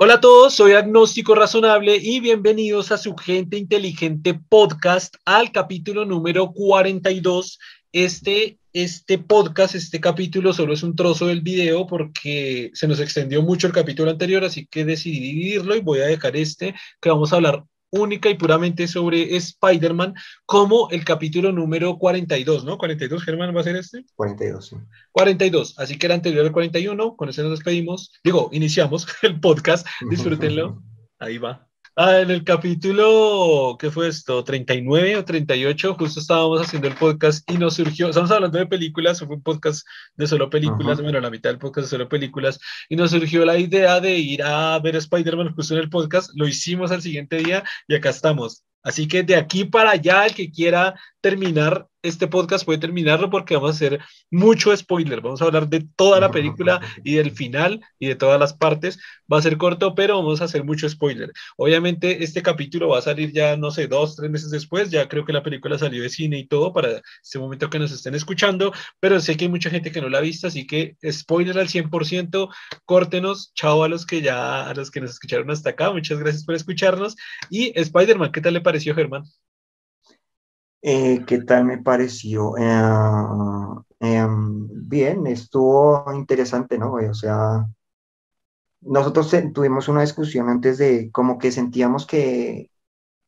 Hola a todos, soy Agnóstico Razonable y bienvenidos a su Gente Inteligente Podcast al capítulo número 42. Este, este podcast, este capítulo solo es un trozo del video porque se nos extendió mucho el capítulo anterior, así que decidí dividirlo y voy a dejar este que vamos a hablar única y puramente sobre Spider-Man, como el capítulo número 42, ¿no? 42, Germán, ¿va a ser este? 42, sí. 42, así que era anterior al 41, con eso nos despedimos. Digo, iniciamos el podcast, disfrútenlo. Ahí va. Ah, en el capítulo, ¿qué fue esto? 39 o 38, justo estábamos haciendo el podcast y nos surgió, estamos hablando de películas, fue un podcast de solo películas, bueno, la mitad del podcast de solo películas, y nos surgió la idea de ir a ver Spider-Man justo en el podcast, lo hicimos al siguiente día y acá estamos. Así que de aquí para allá, el que quiera terminar este podcast puede terminarlo porque vamos a hacer mucho spoiler. Vamos a hablar de toda la película y del final y de todas las partes. Va a ser corto, pero vamos a hacer mucho spoiler. Obviamente, este capítulo va a salir ya, no sé, dos, tres meses después. Ya creo que la película salió de cine y todo para este momento que nos estén escuchando, pero sé que hay mucha gente que no la ha visto, así que spoiler al 100%. Córtenos. Chao a los que ya, a los que nos escucharon hasta acá. Muchas gracias por escucharnos. Y Spider-Man, ¿qué tal le pareció, Germán? Eh, ¿Qué tal me pareció? Eh, em, bien, estuvo interesante, ¿no? O sea, nosotros tuvimos una discusión antes de como que sentíamos que,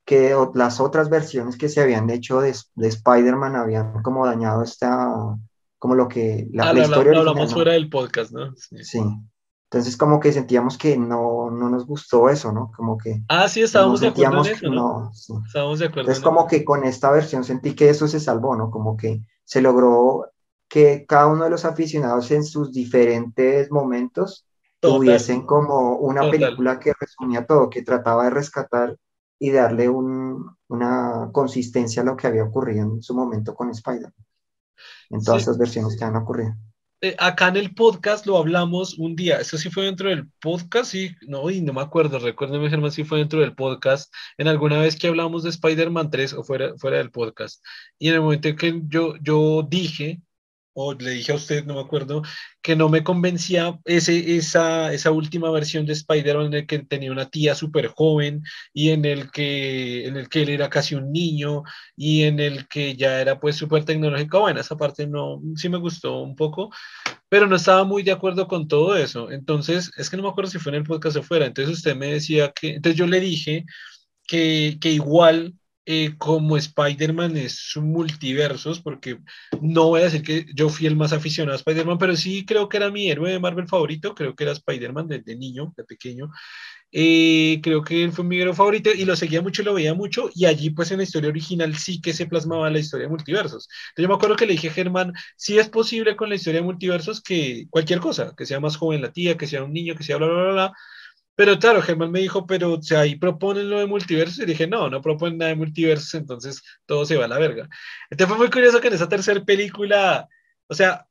que las otras versiones que se habían hecho de, de Spider-Man habían como dañado esta, como lo que la, ah, historia. hablamos fuera del podcast, ¿no? sí. Entonces como que sentíamos que no, no nos gustó eso, ¿no? Como que... Ah, sí, estábamos de acuerdo en eso, ¿no? Estábamos de acuerdo. Entonces como que con esta versión sentí que eso se salvó, ¿no? Como que se logró que cada uno de los aficionados en sus diferentes momentos tuviesen como una película que resumía todo, que trataba de rescatar y darle un, una consistencia a lo que había ocurrido en su momento con Spider-Man, en todas esas versiones que han ocurrido. Eh, acá en el podcast lo hablamos un día, eso sí fue dentro del podcast, sí, no, y no me acuerdo, recuérdeme Germán si fue dentro del podcast, en alguna vez que hablamos de Spider-Man 3 o fuera, fuera del podcast, y en el momento en que yo, yo dije o le dije a usted, no me acuerdo, que no me convencía ese, esa, esa última versión de Spider-Man en el que tenía una tía súper joven y en el, que, en el que él era casi un niño y en el que ya era pues súper tecnológico. Bueno, esa parte no, sí me gustó un poco, pero no estaba muy de acuerdo con todo eso. Entonces, es que no me acuerdo si fue en el podcast o fuera. Entonces usted me decía que, entonces yo le dije que, que igual eh, como Spider-Man es multiversos, porque no voy a decir que yo fui el más aficionado a Spider-Man, pero sí creo que era mi héroe de Marvel favorito, creo que era Spider-Man desde niño, de pequeño. Eh, creo que él fue mi héroe favorito y lo seguía mucho, lo veía mucho, y allí pues en la historia original sí que se plasmaba la historia de multiversos. Yo me acuerdo que le dije a Germán, si es posible con la historia de multiversos que cualquier cosa, que sea más joven la tía, que sea un niño, que sea bla, bla, bla, bla pero claro, Germán me dijo, pero o sea, ahí proponen lo de multiversos. Y dije, no, no proponen nada de multiversos, entonces todo se va a la verga. Entonces fue muy curioso que en esa tercera película, o sea,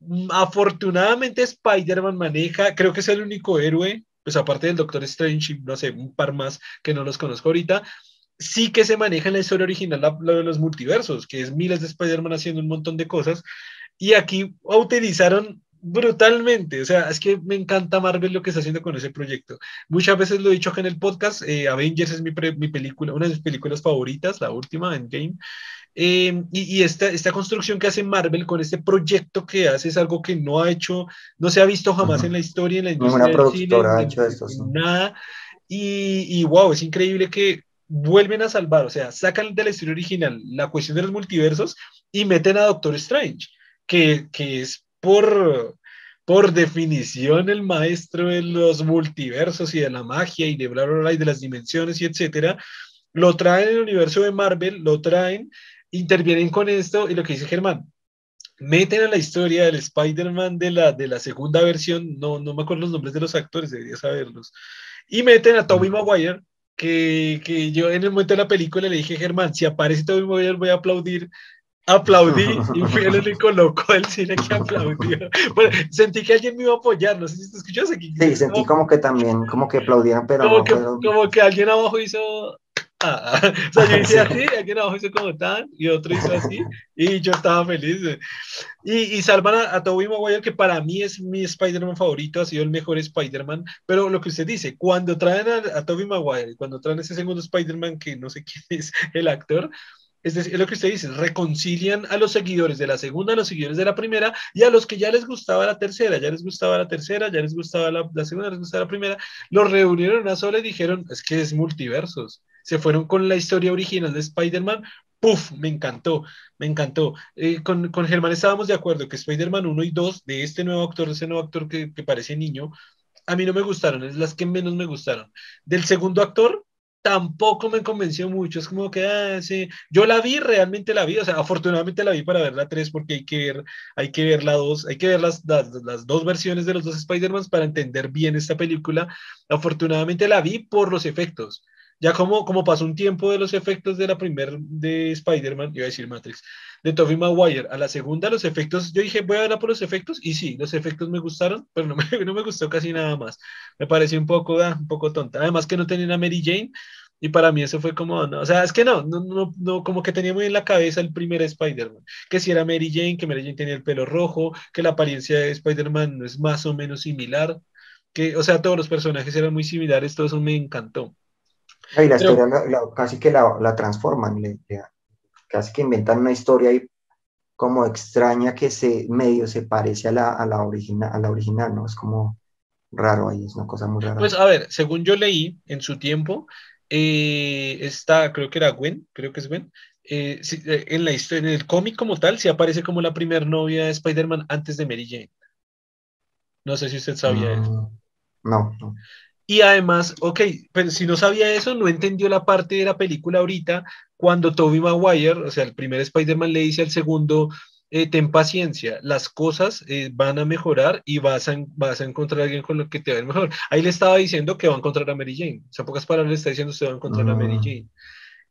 mm, afortunadamente Spider-Man maneja, creo que es el único héroe, pues aparte del Doctor Strange no sé, un par más que no los conozco ahorita, sí que se maneja en la historia original lo de los multiversos, que es miles de Spider-Man haciendo un montón de cosas. Y aquí utilizaron brutalmente. O sea, es que me encanta Marvel lo que está haciendo con ese proyecto. Muchas veces lo he dicho acá en el podcast, eh, Avengers es mi, mi, película, una de mis películas favoritas, la última, Endgame. Eh, y, y esta, esta construcción que hace Marvel con este proyecto que hace es algo que no ha hecho, no se ha visto jamás en la historia, en la industria del cine, ha hecho esto, nada. Y, y wow, es increíble que vuelven a salvar, o sea, sacan de la historia original la cuestión de los multiversos y meten a Doctor Strange, que, que es por, por definición el maestro de los multiversos y de la magia y de bla, bla, bla, y de las dimensiones y etcétera, lo traen en el universo de Marvel, lo traen, intervienen con esto y lo que dice Germán, meten a la historia del Spider-Man de la, de la segunda versión, no, no me acuerdo los nombres de los actores, debería saberlos, y meten a Tobey Maguire, que, que, yo en el momento de la película le dije, Germán, si aparece Tobey Maguire voy a aplaudir, aplaudí y fui el único loco del cine que aplaudió. Bueno, sentí que alguien me iba a apoyar, no sé si te escuchas aquí. Sí, sentí como que también, como que aplaudían, pero como, que, como que alguien abajo hizo o sea, yo hice así, aquí abajo hice como tan, y otro hizo así, y yo estaba feliz. Y, y salvan a, a Tobey Maguire, que para mí es mi Spider-Man favorito, ha sido el mejor Spider-Man, pero lo que usted dice, cuando traen a, a Tobey Maguire, cuando traen ese segundo Spider-Man, que no sé quién es el actor, es decir, lo que usted dice, reconcilian a los seguidores de la segunda, a los seguidores de la primera y a los que ya les gustaba la tercera, ya les gustaba la tercera, ya les gustaba la, la segunda, les gustaba la primera, los reunieron en una sola y dijeron, es que es multiversos. Se fueron con la historia original de Spider-Man, ¡puf! Me encantó, me encantó. Eh, con, con Germán estábamos de acuerdo que Spider-Man 1 y 2 de este nuevo actor, de ese nuevo actor que, que parece niño, a mí no me gustaron, es las que menos me gustaron. Del segundo actor, tampoco me convenció mucho. Es como que, ah, sí, yo la vi, realmente la vi, o sea, afortunadamente la vi para ver la 3 porque hay que ver, hay que ver la 2, hay que ver las, las, las dos versiones de los dos Spider-Man para entender bien esta película. Afortunadamente la vi por los efectos. Ya como, como pasó un tiempo de los efectos de la primera de Spider-Man, iba a decir Matrix, de Tobey Maguire, a la segunda los efectos, yo dije, voy a verla por los efectos, y sí, los efectos me gustaron, pero no me, no me gustó casi nada más. Me pareció un poco, ah, un poco tonta. Además que no tenían a Mary Jane, y para mí eso fue como, no, o sea, es que no, no, no, no, como que tenía muy en la cabeza el primer Spider-Man, que si era Mary Jane, que Mary Jane tenía el pelo rojo, que la apariencia de Spider-Man es más o menos similar, que, o sea, todos los personajes eran muy similares, todo eso me encantó. Y la historia la, la, casi que la, la transforman, le, casi que inventan una historia ahí como extraña que se medio se parece a la, a la, original, a la original, ¿no? Es como raro ahí, es una cosa muy rara. Pues a ver, según yo leí en su tiempo, eh, está, creo que era Gwen, creo que es Gwen, eh, sí, en la historia, en el cómic como tal, se aparece como la primer novia de Spider-Man antes de Mary Jane. No sé si usted sabía mm, eso. No, no. Y además, ok, pero si no sabía eso, no entendió la parte de la película ahorita, cuando Tobey Maguire, o sea, el primer Spider-Man le dice al segundo, eh, ten paciencia, las cosas eh, van a mejorar y vas a, vas a encontrar a alguien con lo que te va a ir mejor. Ahí le estaba diciendo que va a encontrar a Mary Jane. O sea, pocas palabras le está diciendo usted va a encontrar a Mary Mm, Jane.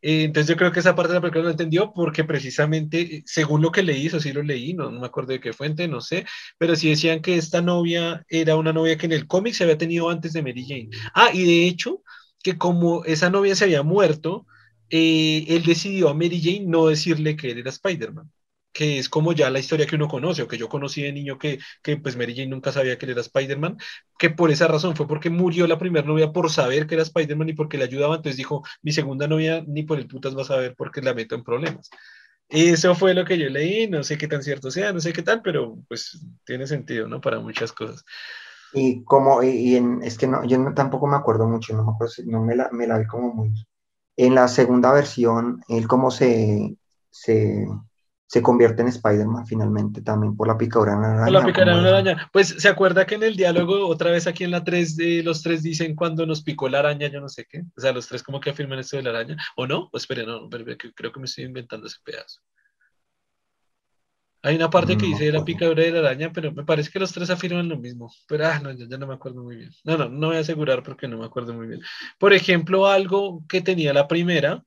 Eh, entonces yo creo que esa parte de la película no entendió porque precisamente, eh, según lo que leí, eso sí lo leí, no, me acuerdo de qué fuente, no sé, pero sí decían que esta novia era una novia que en el cómic se había tenido antes de Mary Jane. Ah, y de hecho, que como esa novia se había muerto, eh, él decidió a Mary Jane no decirle que él era Spider-Man, que es como ya la historia que uno conoce, o que yo conocí de niño que, que pues Mary Jane nunca sabía que él era Spider-Man, que por esa razón fue porque murió la primera novia por saber que era Spider-Man y porque le ayudaba, entonces dijo, mi segunda novia ni por el putas va a saber porque la meto en problemas. Eso fue lo que yo leí, no sé qué tan cierto sea, no sé qué tal, pero pues tiene sentido, ¿no? Para muchas cosas. Y como, y, en, es que no, yo tampoco me acuerdo mucho, no si- no me la, me la vi como muy. En la segunda versión, él como se, se, se convierte en Spider-Man finalmente, también por la picadura de una Por la araña, picadura de una araña. Pues se acuerda que en el diálogo, otra vez aquí en la 3, de los tres dicen cuando nos picó la araña, yo no sé qué. O sea, los tres como que afirman esto de la araña. ¿O no? O espere, no, creo que me estoy inventando ese pedazo. Hay una parte que dice la picadura de la araña, pero me parece que los tres afirman lo mismo. Pero ah, no, ya, ya no me acuerdo muy bien. No, no, no voy a asegurar porque no me acuerdo muy bien. Por ejemplo, algo que tenía la primera,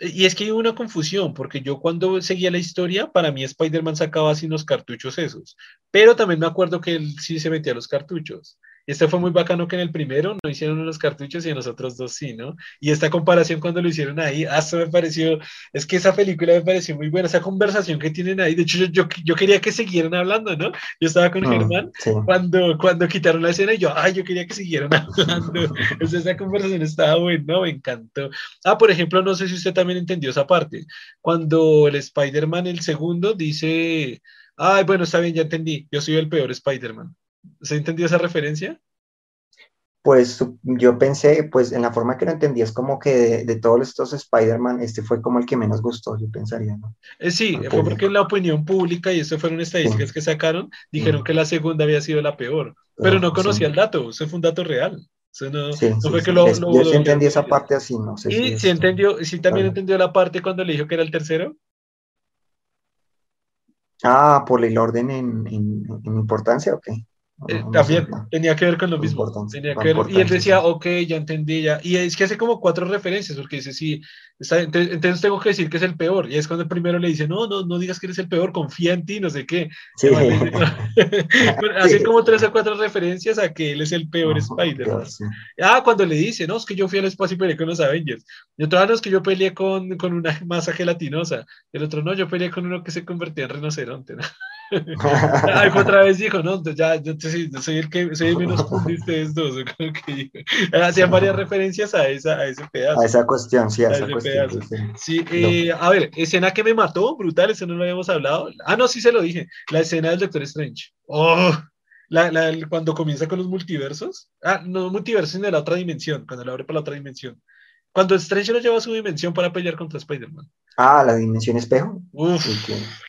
y es que hay una confusión, porque yo cuando seguía la historia, para mí Spider-Man sacaba así los cartuchos esos, pero también me acuerdo que él sí se metía los cartuchos. Y este fue muy bacano que en el primero no hicieron los cartuchos y en los otros dos sí, ¿no? Y esta comparación cuando lo hicieron ahí, hasta me pareció, es que esa película me pareció muy buena, esa conversación que tienen ahí, de hecho yo, yo, yo quería que siguieran hablando, ¿no? Yo estaba con Mm, Germán sí. cuando, cuando quitaron la escena y yo, ay, yo quería que siguieran hablando. Entonces, esa conversación estaba buena, me encantó. Ah, por ejemplo, no sé si usted también entendió esa parte. Cuando el Spider-Man, el segundo, dice, ay, bueno, está bien, ya entendí, yo soy el peor Spider-Man. ¿Se entendió esa referencia? Pues yo pensé, pues en la forma que lo entendí, es como que de, de todos estos Spider-Man, este fue como el que menos gustó, yo pensaría, ¿no? Eh, sí, Al fue porque en la opinión pública, y eso fueron estadísticas Sí. que sacaron, dijeron Mm, que la segunda había sido la peor, pero no pero sí, conocía el dato, eso fue un dato real. Eso no, no fue que lo, Es- lo, yo sí entendí esa parte así, no sé si Y sí entendió, sí también entendió la parte cuando le dijo que era el tercero. Ah, por el orden en, en, en importancia, ok. Eh, no también no. tenía que ver con lo mismo. Tenía que ver, y él decía, ok, ya entendí, ya. Y es que hace como cuatro referencias, porque dice, sí, está, entonces, entonces tengo que decir que es el peor. Y es cuando el primero le dice, no, no, no digas que eres el peor, confía en ti, no sé qué. Sí. Dice, Bueno, hace Sí. como tres o cuatro referencias a que él es el peor Spider-Man. sí. Ah, cuando le dice, no, es que yo fui al espacio y peleé con los Avengers. Y otro, ah, no, es que yo peleé con, con una masa gelatinosa. El otro, no, yo peleé con uno que se convertía en rinoceronte. ¿no? Fue otra vez dijo, no, entonces ya, yo, sí, yo soy el que soy el menos cool de ustedes dos. que. Hacían varias referencias a, esa, a ese pedazo. A esa cuestión, sí, a A esa ese cuestión. pedazo. sí, eh, a ver, escena que me mató, brutal, eso no lo habíamos hablado. Ah, no, sí se lo dije. La escena del Doctor Strange. Oh, la, la, cuando comienza con los multiversos. Ah, no multiversos, sino la otra dimensión, cuando lo abre para la otra dimensión. Cuando Strange lo lleva a su dimensión para pelear contra Spider-Man. Ah, la dimensión espejo. Uf,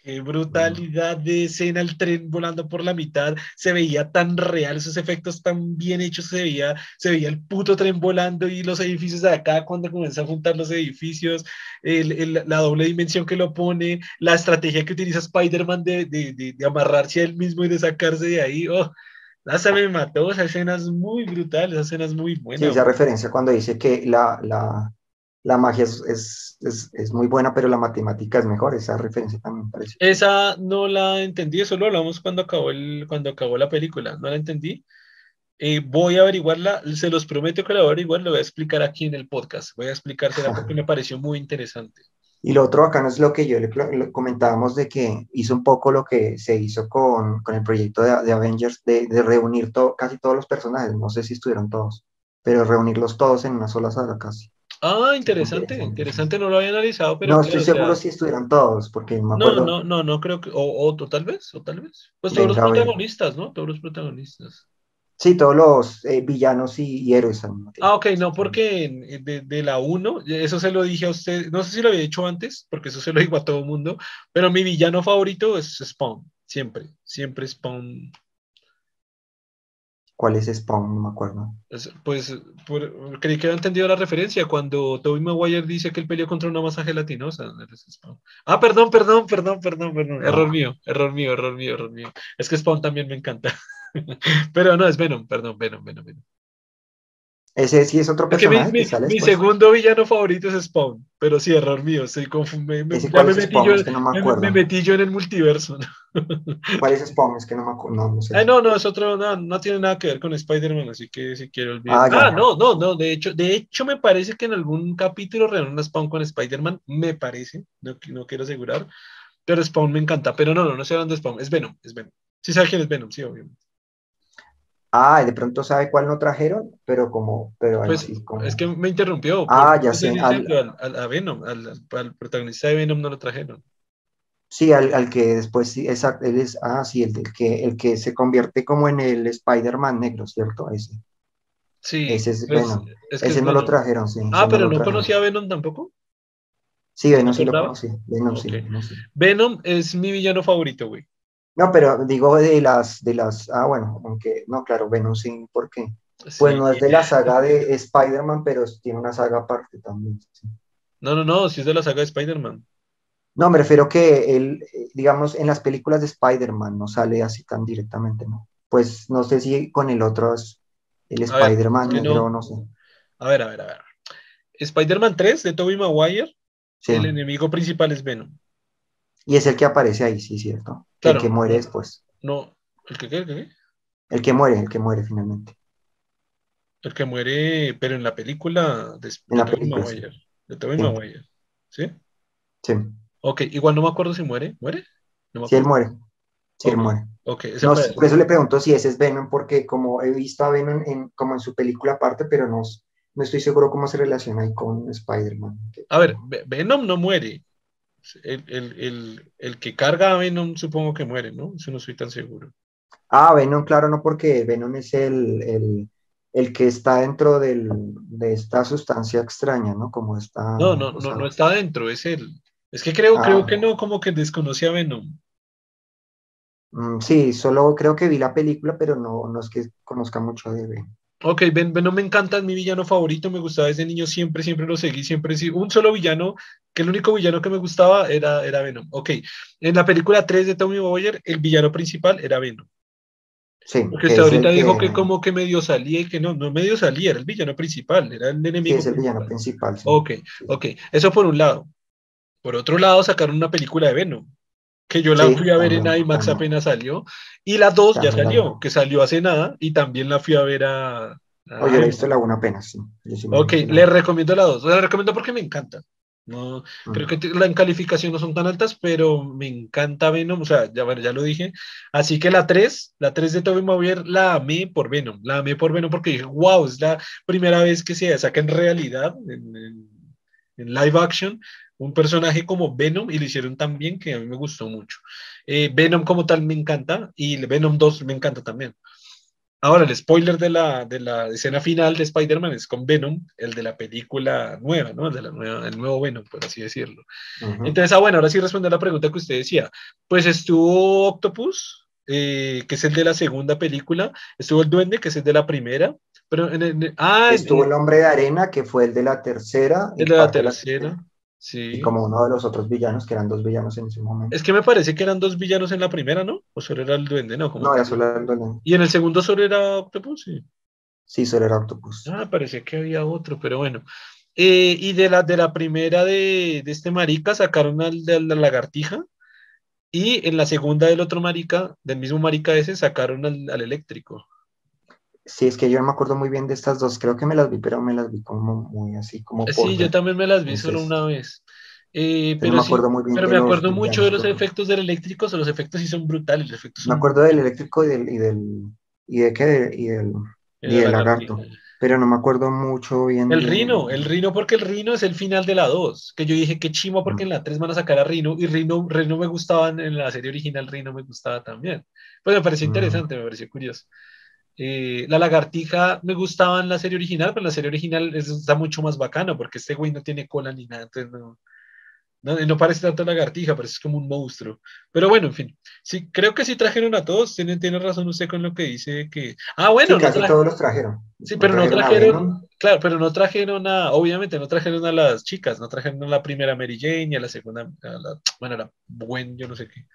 qué brutalidad de escena, el tren volando por la mitad, se veía tan real, esos efectos tan bien hechos, se veía, se veía el puto tren volando y los edificios de acá cuando comienza a juntar los edificios, el- el- la doble dimensión que lo pone, la estrategia que utiliza Spider-Man de, de, de- de amarrarse a él mismo y de sacarse de ahí, oh, esa me mató, esa escena es muy brutal, esa escena es muy sí, buena. esa referencia cuando dice que la, la, la magia es, es, es, es muy buena, pero la matemática es mejor. Esa referencia también me parece. Esa no la entendí, eso lo hablamos cuando acabó, el, cuando acabó la película, no la entendí. Eh, voy a averiguarla, se los prometo que la voy a averiguar, lo voy a explicar aquí en el podcast, voy a explicársela porque me pareció muy interesante. Y lo otro acá no es lo que yo le, comentábamos de que hizo un poco lo que se hizo con, con el proyecto de, de Avengers, de, de reunir to- casi todos los personajes, no sé si estuvieron todos, pero reunirlos todos en una sola saga casi. Ah, interesante, interesante. no lo había analizado, pero no estoy o sea, seguro si estuvieron todos, porque me no, acuerdo. no, no, no creo que, o, o, o tal vez, o tal vez, pues todos los protagonistas, ¿no? Todos los protagonistas. Sí, todos los eh, villanos y, y héroes. Ah, ok, no, porque en- de, de la 1, eso se lo dije a usted, no sé si lo había dicho antes, porque eso se lo digo a todo el mundo, pero mi villano favorito es Spawn, siempre, siempre Spawn. ¿Cuál es Spawn? No me acuerdo. Es- Pues por- creí que había entendido la referencia cuando Tobey Maguire dice que él peleó contra una masa gelatinosa. Ah, perdón, perdón, perdón, perdón, perdón. Error Ah. mío, error mío, error mío, error mío. Es que Spawn también me encanta. Pero no, es Venom, perdón, Venom, Venom, Venom. Ese sí es otro Es que mi, personaje mi- segundo villano favorito es Spawn, pero sí, error mío, estoy confundido. Me, ¿Ese ya cuál me es metí Spawn? yo, Es que no me me- metí yo en el multiverso. ¿no? ¿Cuál es Spawn? Es que no me acuerdo. No, no sé. Ay, no, no, es otro, no, no tiene nada que ver con Spider-Man, así que si quiero olvidar. Ah, ya. Ah, no, no, no, de hecho, de hecho me parece que en algún capítulo reúnen Spawn con Spider-Man, me parece, no, no quiero asegurar, pero Spawn me encanta, pero no, no, no estoy hablando de Spawn, es Venom, es Venom. Sí sabes quién es Venom, sí, obviamente. Ah, de pronto sabe cuál no trajeron, pero como, pero Pues así como. es que me interrumpió. Ah, ya sé, al, al- a Venom, al, protagonista de Venom no lo trajeron. Sí, al, al que después sí, exacto, él es, ah, sí, el, del que, el que se convierte como en el Spider-Man negro, ¿cierto? Ese, Sí, Ese es pues, Venom. es que ese es no lo trajeron, sí. Ah, pero no conocía a Venom tampoco. Sí, Venom sí lo conocí, Venom sí. Venom sí. Venom es mi villano favorito, güey. No, pero digo de las, de las, ah, bueno, aunque, no, claro, Venom sí, porque, pues Sí. no es de la saga de Spider-Man, pero tiene una saga aparte también, sí. No, no, no, si es de la saga de Spider-Man. No, me refiero que él, eh, digamos, en las películas de Spider-Man no sale así tan directamente, ¿no? Pues no sé si con el otro es el Spider-Man negro, no. no sé. A ver, a ver, a ver. Spider-Man 3 de Tobey Maguire, Sí. el enemigo principal es Venom. Y es el que aparece ahí, sí, cierto. Claro. El que muere después. No, ¿el que qué? ¿El que qué? El que muere, el que muere finalmente. El que muere, pero en la película de, En la película, sí. De Tobey Sí. Maguire. ¿Sí? Sí, Ok, igual no me acuerdo si muere. ¿Muere? No me sí, él muere. Sí, él Ok. muere. Ok, ese No, por eso le pregunto si ese es Venom, porque como he visto a Venom en, como en su película aparte, pero no, no estoy seguro cómo se relaciona ahí con Spider-Man. A ver, Ve- Venom no muere. El, el- el- el que carga a Venom supongo que muere, ¿no? Eso no estoy tan seguro. Ah, Venom, claro, no, porque Venom es el, el, el que está dentro del, de esta sustancia extraña, ¿no? Como está. No, no, no, no está dentro, es él. Es que creo, Ah. creo que no, como que desconoce a Venom. mm, sí, solo creo que vi la película, pero no, no es que conozca mucho de Venom. Ok, Ven- Venom me encanta, es mi villano favorito, me gustaba desde niño, siempre, siempre lo seguí, siempre sí. Un solo villano, que el único villano que me gustaba era, era Venom. Ok, en la película 3 de Tommy Maguire, el villano principal era Venom. Sí, Porque que usted ahorita dijo que que- como que medio salía y que no, no medio salía, era el villano principal, era el sí, enemigo es el villano principal. principal. sí. Ok, ok, eso por un lado. Por otro lado, sacaron una película de Venom, que yo la Sí, fui a ver en IMAX también. apenas salió, y la 2 ya salió, que salió hace nada, y también la fui a ver a... a yo he visto la una apenas, sí. Sí Ok, le recomiendo la 2, la recomiendo porque me encanta. No, creo Mm. que t- la en calificación no son tan altas, pero me encanta Venom, o sea, ya, bueno, ya lo dije. Así que la 3, la 3 de Tobey Maguire, la amé por Venom, la amé por Venom porque dije, wow, es la primera vez que se saca en realidad, en, en- en live action, un personaje como Venom y lo hicieron tan bien que a mí me gustó mucho. Eh, Venom como tal me encanta y Venom 2 me encanta también. Ahora, el spoiler de la, de la escena final de Spider-Man es con Venom, el de la película nueva, ¿no? El, de la nueva, el nuevo Venom, por así decirlo. Ujú. Entonces, ah, bueno, ahora sí responde a la pregunta que usted decía. Pues estuvo Octopus, eh, que es el de la segunda película, estuvo el Duende, que es el de la primera, pero en el, ah, Estuvo el hombre de arena, que fue el de la tercera. el de la tercera, sí. Y como uno de los otros villanos, que eran dos villanos en ese momento. Es que me parece que eran dos villanos en la primera, ¿no? O solo era el Duende, ¿no? Como No, era solo el duende. Y en el segundo solo era Octopus, sí. Sí, solo era Octopus. Ah, parecía que había otro, pero bueno. Eh, y de la, de la primera de, de este marica sacaron al de la lagartija. Y en la segunda del otro marica, del mismo marica ese, sacaron al, al eléctrico. Sí, es que yo no me acuerdo muy bien de estas dos. Creo que me las vi, pero me las vi como muy así, como por Sí, yo ver. también me las vi solo Entonces, una vez. Eh, yo pero me sí, acuerdo muy bien pero me los acuerdo mucho de los efectos del eléctrico, los efectos sí son brutales, los efectos Me son acuerdo del eléctrico y del, y del, y de qué, de- y del, de y del lagarto. Pero no me acuerdo mucho bien El de- Rino, el Rino porque el Rino es el final de la 2, que yo dije que chimo porque en la 3 van a sacar a Rino y Rino, Rino me gustaba en- en la serie original, Rino me gustaba también. Pues me pareció Mm. interesante, me pareció curioso. Eh, la lagartija me gustaba en la serie original, pero en la serie original es- está mucho más bacano porque este güey no tiene cola ni nada, entonces no, no, no parece tanto lagartija, parece como un monstruo. Pero bueno, en fin, sí, creo que sí trajeron a todos, tiene, tiene razón usted con lo que dice que... Ah, bueno, Sí, no casi todos los trajeron. Sí, pero no trajeron, Venom. claro, pero no trajeron a, obviamente no trajeron a las chicas, no trajeron a la primera Mary Jane y a la segunda, a la, bueno, a la Gwen, yo no sé qué.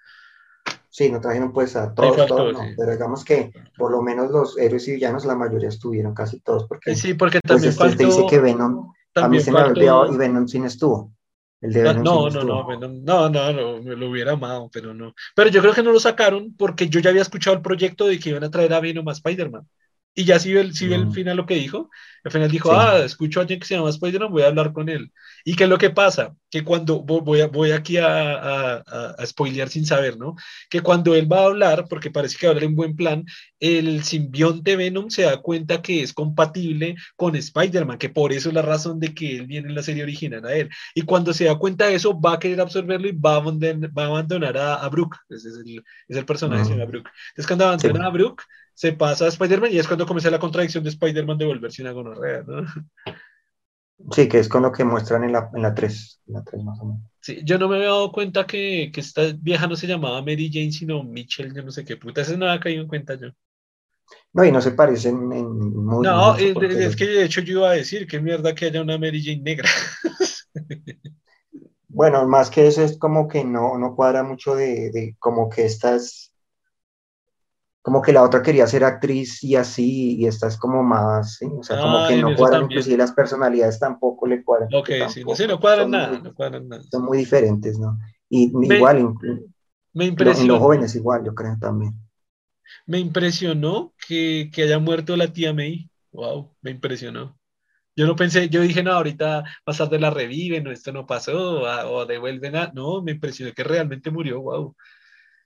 Sí, no trajeron pues a todos, faltó, todos, no. sí. Pero digamos que por lo menos los héroes y villanos, la mayoría estuvieron, casi todos, porque Sí, porque pues también este, este dice faltó, que Venom, a mí también se me faltó- olvidado y Venom sí no estuvo. El de Ah, Venom No, no, no, Venom- no, no, no, me lo hubiera amado, pero no. Pero yo creo que no lo sacaron porque yo ya había escuchado el proyecto de que iban a traer a Venom a Spider-Man. Y ya ve, el, sí ve el Mm. final lo que dijo. Al final dijo, Sí. ah, escucho a alguien que se llama Spider-Man, voy a hablar con él. ¿Y qué es lo que pasa? Que cuando, vo- voy, a- voy aquí a, a, a- spoilear sin saber, ¿no? Que cuando él va a hablar, porque parece que va a hablar en buen plan, el simbionte Venom se da cuenta que es compatible con Spider-Man, que por eso es la razón de que él viene en la serie original a él. Y cuando se da cuenta de eso, va a querer absorberlo y va a abandonar, va a, abandonar a, a Brooke. Ese es el, es el personaje, se Mm. llama Brooke. Entonces, cuando abandona Sí. a Brooke, se pasa a Spider-Man y es cuando comienza la contradicción de Spider-Man de volverse una gonorrea, ¿no? Sí, que es con lo que muestran en la, en la 3, en la 3 más o menos. Sí, yo no me había dado cuenta que, que esta vieja no se llamaba Mary Jane, sino Mitchell, yo no sé qué puta. Eso no había caído en cuenta yo. No, y no se parecen en muy No, mucho es que de hecho yo iba a decir que mierda que haya una Mary Jane negra. Bueno, más que eso es como que no, no cuadra mucho de, de como que esta es, como que la otra quería ser actriz y así, y esta es como más, ¿sí? o sea, como Ah, que en no cuadran, inclusive las personalidades tampoco le cuadran. Ok, sí, no, sí, no cuadran son nada, muy- no cuadran nada. son muy diferentes, ¿no? Y Me- igual, Me lo- en impresionó, los jóvenes igual, yo creo también. me impresionó que, que haya muerto la tía May. Wow, me impresionó. Yo no pensé, yo dije, no, ahorita más tarde la reviven, o esto no pasó, a- o devuelven a. No, me impresionó que realmente murió, wow.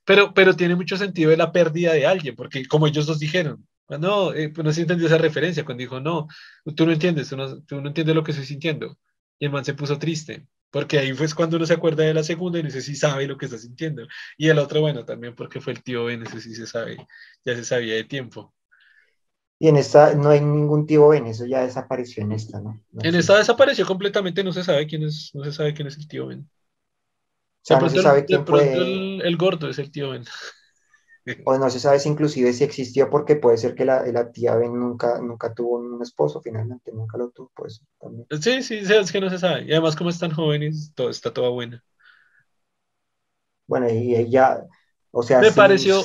Pero, pero tiene mucho sentido de la pérdida de alguien, porque como ellos dos dijeron, no, eh, pues no se entendió esa referencia cuando dijo, no, tú no entiendes, tú no, tú no entiendes lo que estoy sintiendo. Y el man se puso triste, porque ahí fue cuando uno se acuerda de la segunda y ese sí sabe lo que está sintiendo. Y el otro, bueno, también porque fue el tío Ben, ese sí se sabe, ya se sabía de tiempo. Y en esta no hay ningún tío Ben, eso ya desapareció en esta, ¿no? No En sé. esta desapareció completamente, no se sabe quién es, no se sabe quién es el tío Ben. O sea, De no se sabe quién fue, el, el gordo es el tío Ben. o no se sabe si inclusive si existió, porque puede ser que la, la tía Ben nunca, nunca tuvo un esposo, finalmente, nunca lo tuvo, pues también. Sí, sí, es que no se sabe. Y además, como están jóvenes, todo está toda buena. Bueno, y ella, o sea, Me sí, pareció,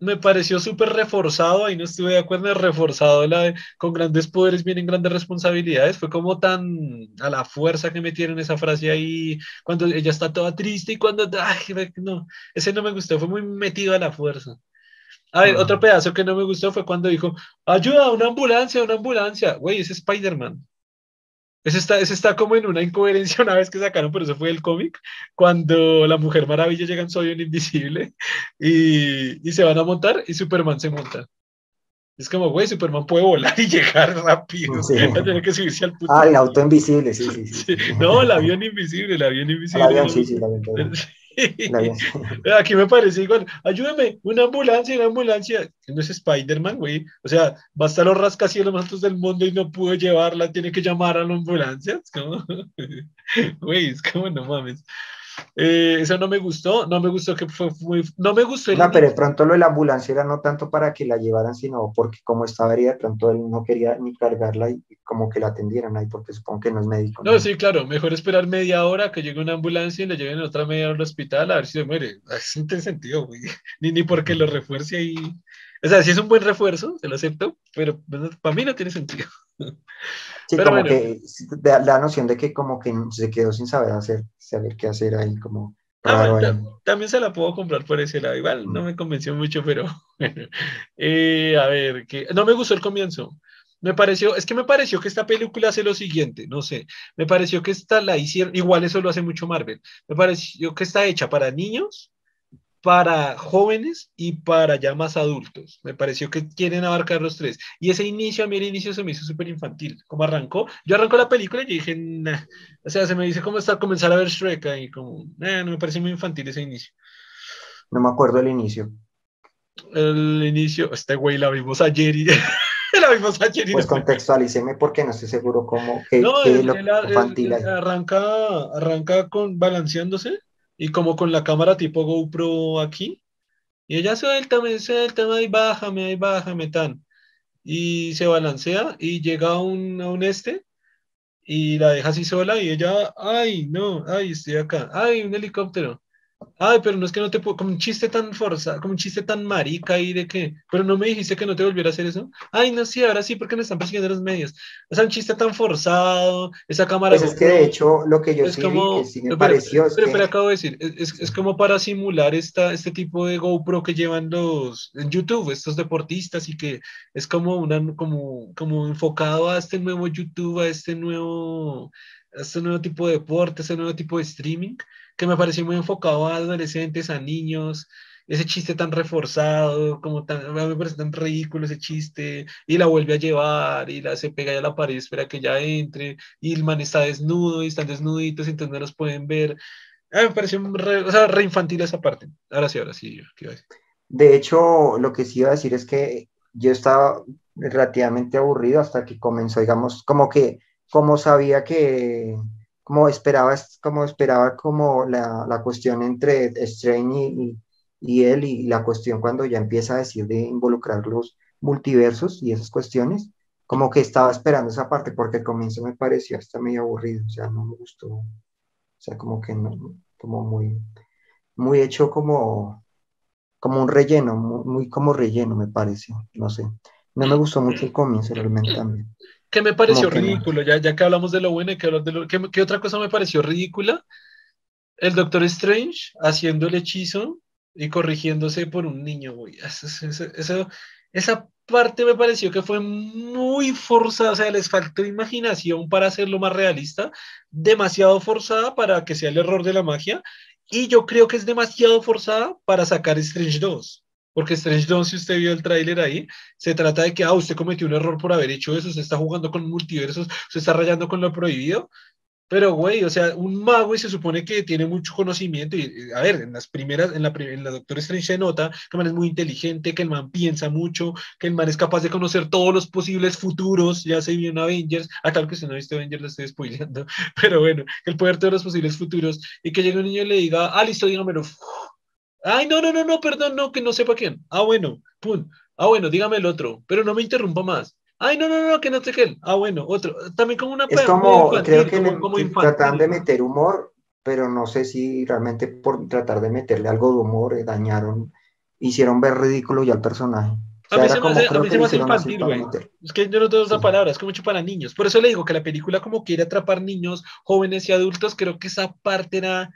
me pareció súper reforzado, ahí no estuve de acuerdo, reforzado la de, con grandes poderes vienen grandes responsabilidades, fue como tan a la fuerza que metieron esa frase ahí, cuando ella está toda triste y cuando, ay, no, ese no me gustó, fue muy metido a la fuerza. A ver, otro pedazo que no me gustó fue cuando dijo, ayuda, una ambulancia, una ambulancia, güey, es Spider-Man. Ese está, ese está como en una incoherencia una vez que sacaron, pero eso fue el cómic, cuando la Mujer Maravilla llega en Soy Invisible y, y, se van a montar y Superman se monta. Es como, güey, Superman puede volar y llegar rápido. Sí. Tener que subirse al puto. Ah, el auto invisible, sí, sí, sí. No, el avión invisible, el avión invisible. El avión, sí, sí, el avión. Aquí me parece igual. Ayúdame, una ambulancia, una ambulancia. No es Spider-Man, güey. O sea, va a estar los rascacielos más altos del mundo y no pudo llevarla, tiene que llamar a la ambulancia. Es como, güey, es como, no mames. Eh, eso no me gustó, no me gustó que fue muy, no me gustó. no, pero de pronto lo de la ambulancia era no tanto para que la llevaran, sino porque como estaba herida, de pronto él no quería ni cargarla y como que la atendieran ahí, porque supongo que no es médico. No, sí, claro, mejor esperar media hora que llegue una ambulancia y le lleven otra media hora al hospital a ver si se muere. Eso no tiene sentido, güey. Ni, ni porque lo refuerce ahí. O sea, si es un buen refuerzo, se lo acepto, pero para mí no tiene sentido. Sí, como que da la noción de que como que se quedó sin saber hacer, saber qué hacer ahí, como ah, También se la puedo comprar por ese lado, igual no mm. me convenció mucho, pero bueno. Eh, a ver, que no me gustó el comienzo. Me pareció, es que me pareció que esta película hace lo siguiente, no sé, me pareció que esta la hicieron, igual eso lo hace mucho Marvel, me pareció que está hecha para niños, para jóvenes y para ya más adultos. Me pareció que quieren abarcar los tres. Y ese inicio, a mí el inicio se me hizo súper infantil. Como arrancó, yo arranco la película y dije, o sea, se me dice cómo está comenzar a ver Shrek y como, no me parece muy infantil ese inicio. No me acuerdo el inicio. El inicio, este güey la vimos ayer y... la vimos ayer y pues contextualíceme porque no estoy seguro cómo que, no, lo infantil arranca arranca con balanceándose y como con la cámara tipo GoPro aquí. Y ella suéltame, suéltame, ahí bájame, ahí bájame, tan. Y se balancea y llega a un, a un este y la deja así sola y ella, ay, no, ay, estoy acá, ay, un helicóptero. Ay, pero no es que no te puedo, como un chiste tan forzado, como un chiste tan marica ahí de que, pero no me dijiste que no te volviera a hacer eso. Ay, no, sí, ahora sí, porque me están persiguiendo los medios. O sea, un chiste tan forzado, esa cámara. Pues es que de hecho, lo que yo es sí, como, que sí me pareció. Pero, pero, pero, acabo de decir, es, es, como para simular esta, este tipo de GoPro que llevan los en YouTube, estos deportistas, y que es como, una, como, como enfocado a este nuevo YouTube, a este nuevo, este nuevo tipo de deporte, a este nuevo tipo de streaming que me pareció muy enfocado a adolescentes, a niños, ese chiste tan reforzado, como tan, me parece tan ridículo ese chiste, y la vuelve a llevar, y la se pega ya a la pared, espera que ya entre, y el man está desnudo, y están desnuditos, entonces no los pueden ver. Me pareció re, o sea, re infantil esa parte. Ahora sí, ahora sí, ¿qué De hecho, lo que sí iba a decir es que yo estaba relativamente aburrido hasta que comenzó, digamos, como que, como sabía que como esperaba, como esperaba como la, la cuestión entre Strange y, y, él y la cuestión cuando ya empieza a decir de involucrar los multiversos y esas cuestiones, como que estaba esperando esa parte porque al comienzo me pareció hasta medio aburrido, o sea, no me gustó, o sea, como que no, como muy, muy hecho como, como un relleno, muy, muy como relleno me pareció, no sé, no me gustó mucho el comienzo realmente también que me pareció ridículo, ya, ya que hablamos de lo bueno y que hablar de lo... ¿qué, ¿Qué otra cosa me pareció ridícula? El Doctor Strange haciendo el hechizo y corrigiéndose por un niño, güey. Eso, esa parte me pareció que fue muy forzada, o sea, les faltó imaginación para hacerlo más realista, demasiado forzada para que sea el error de la magia, y yo creo que es demasiado forzada para sacar Strange 2. Porque Strange Dawn, si usted vio el tráiler ahí, se trata de que, ah, usted cometió un error por haber hecho eso, se está jugando con multiversos, se está rayando con lo prohibido. Pero, güey, o sea, un mago y se supone que tiene mucho conocimiento. Y, a ver, en las primeras, en la, en la Doctor Strange se nota que el man es muy inteligente, que el man piensa mucho, que el man es capaz de conocer todos los posibles futuros. Ya se vio en Avengers. Ah, claro que si no ha visto Avengers, lo estoy spoileando. Pero bueno, que el poder de los posibles futuros. Y que llegue un niño y le diga, ah, listo, dígamelo. Ay, no, no, no, no, perdón, no, que no sepa quién. Ah, bueno, pum. Ah, bueno, dígame el otro, pero no me interrumpa más. Ay, no, no, no, que no sé qué. Ah, bueno, otro. También como una... Es como, creo que como, tratan de meter humor, pero no sé si realmente por tratar de meterle algo de humor eh, dañaron hicieron ver ridículo ya al personaje. a mí se me hace, a mí se me hace infantil, güey. Es que yo no tengo otra palabra, es como mucho para niños. Por eso le digo que la película como quiere atrapar niños, jóvenes y adultos, creo que esa parte era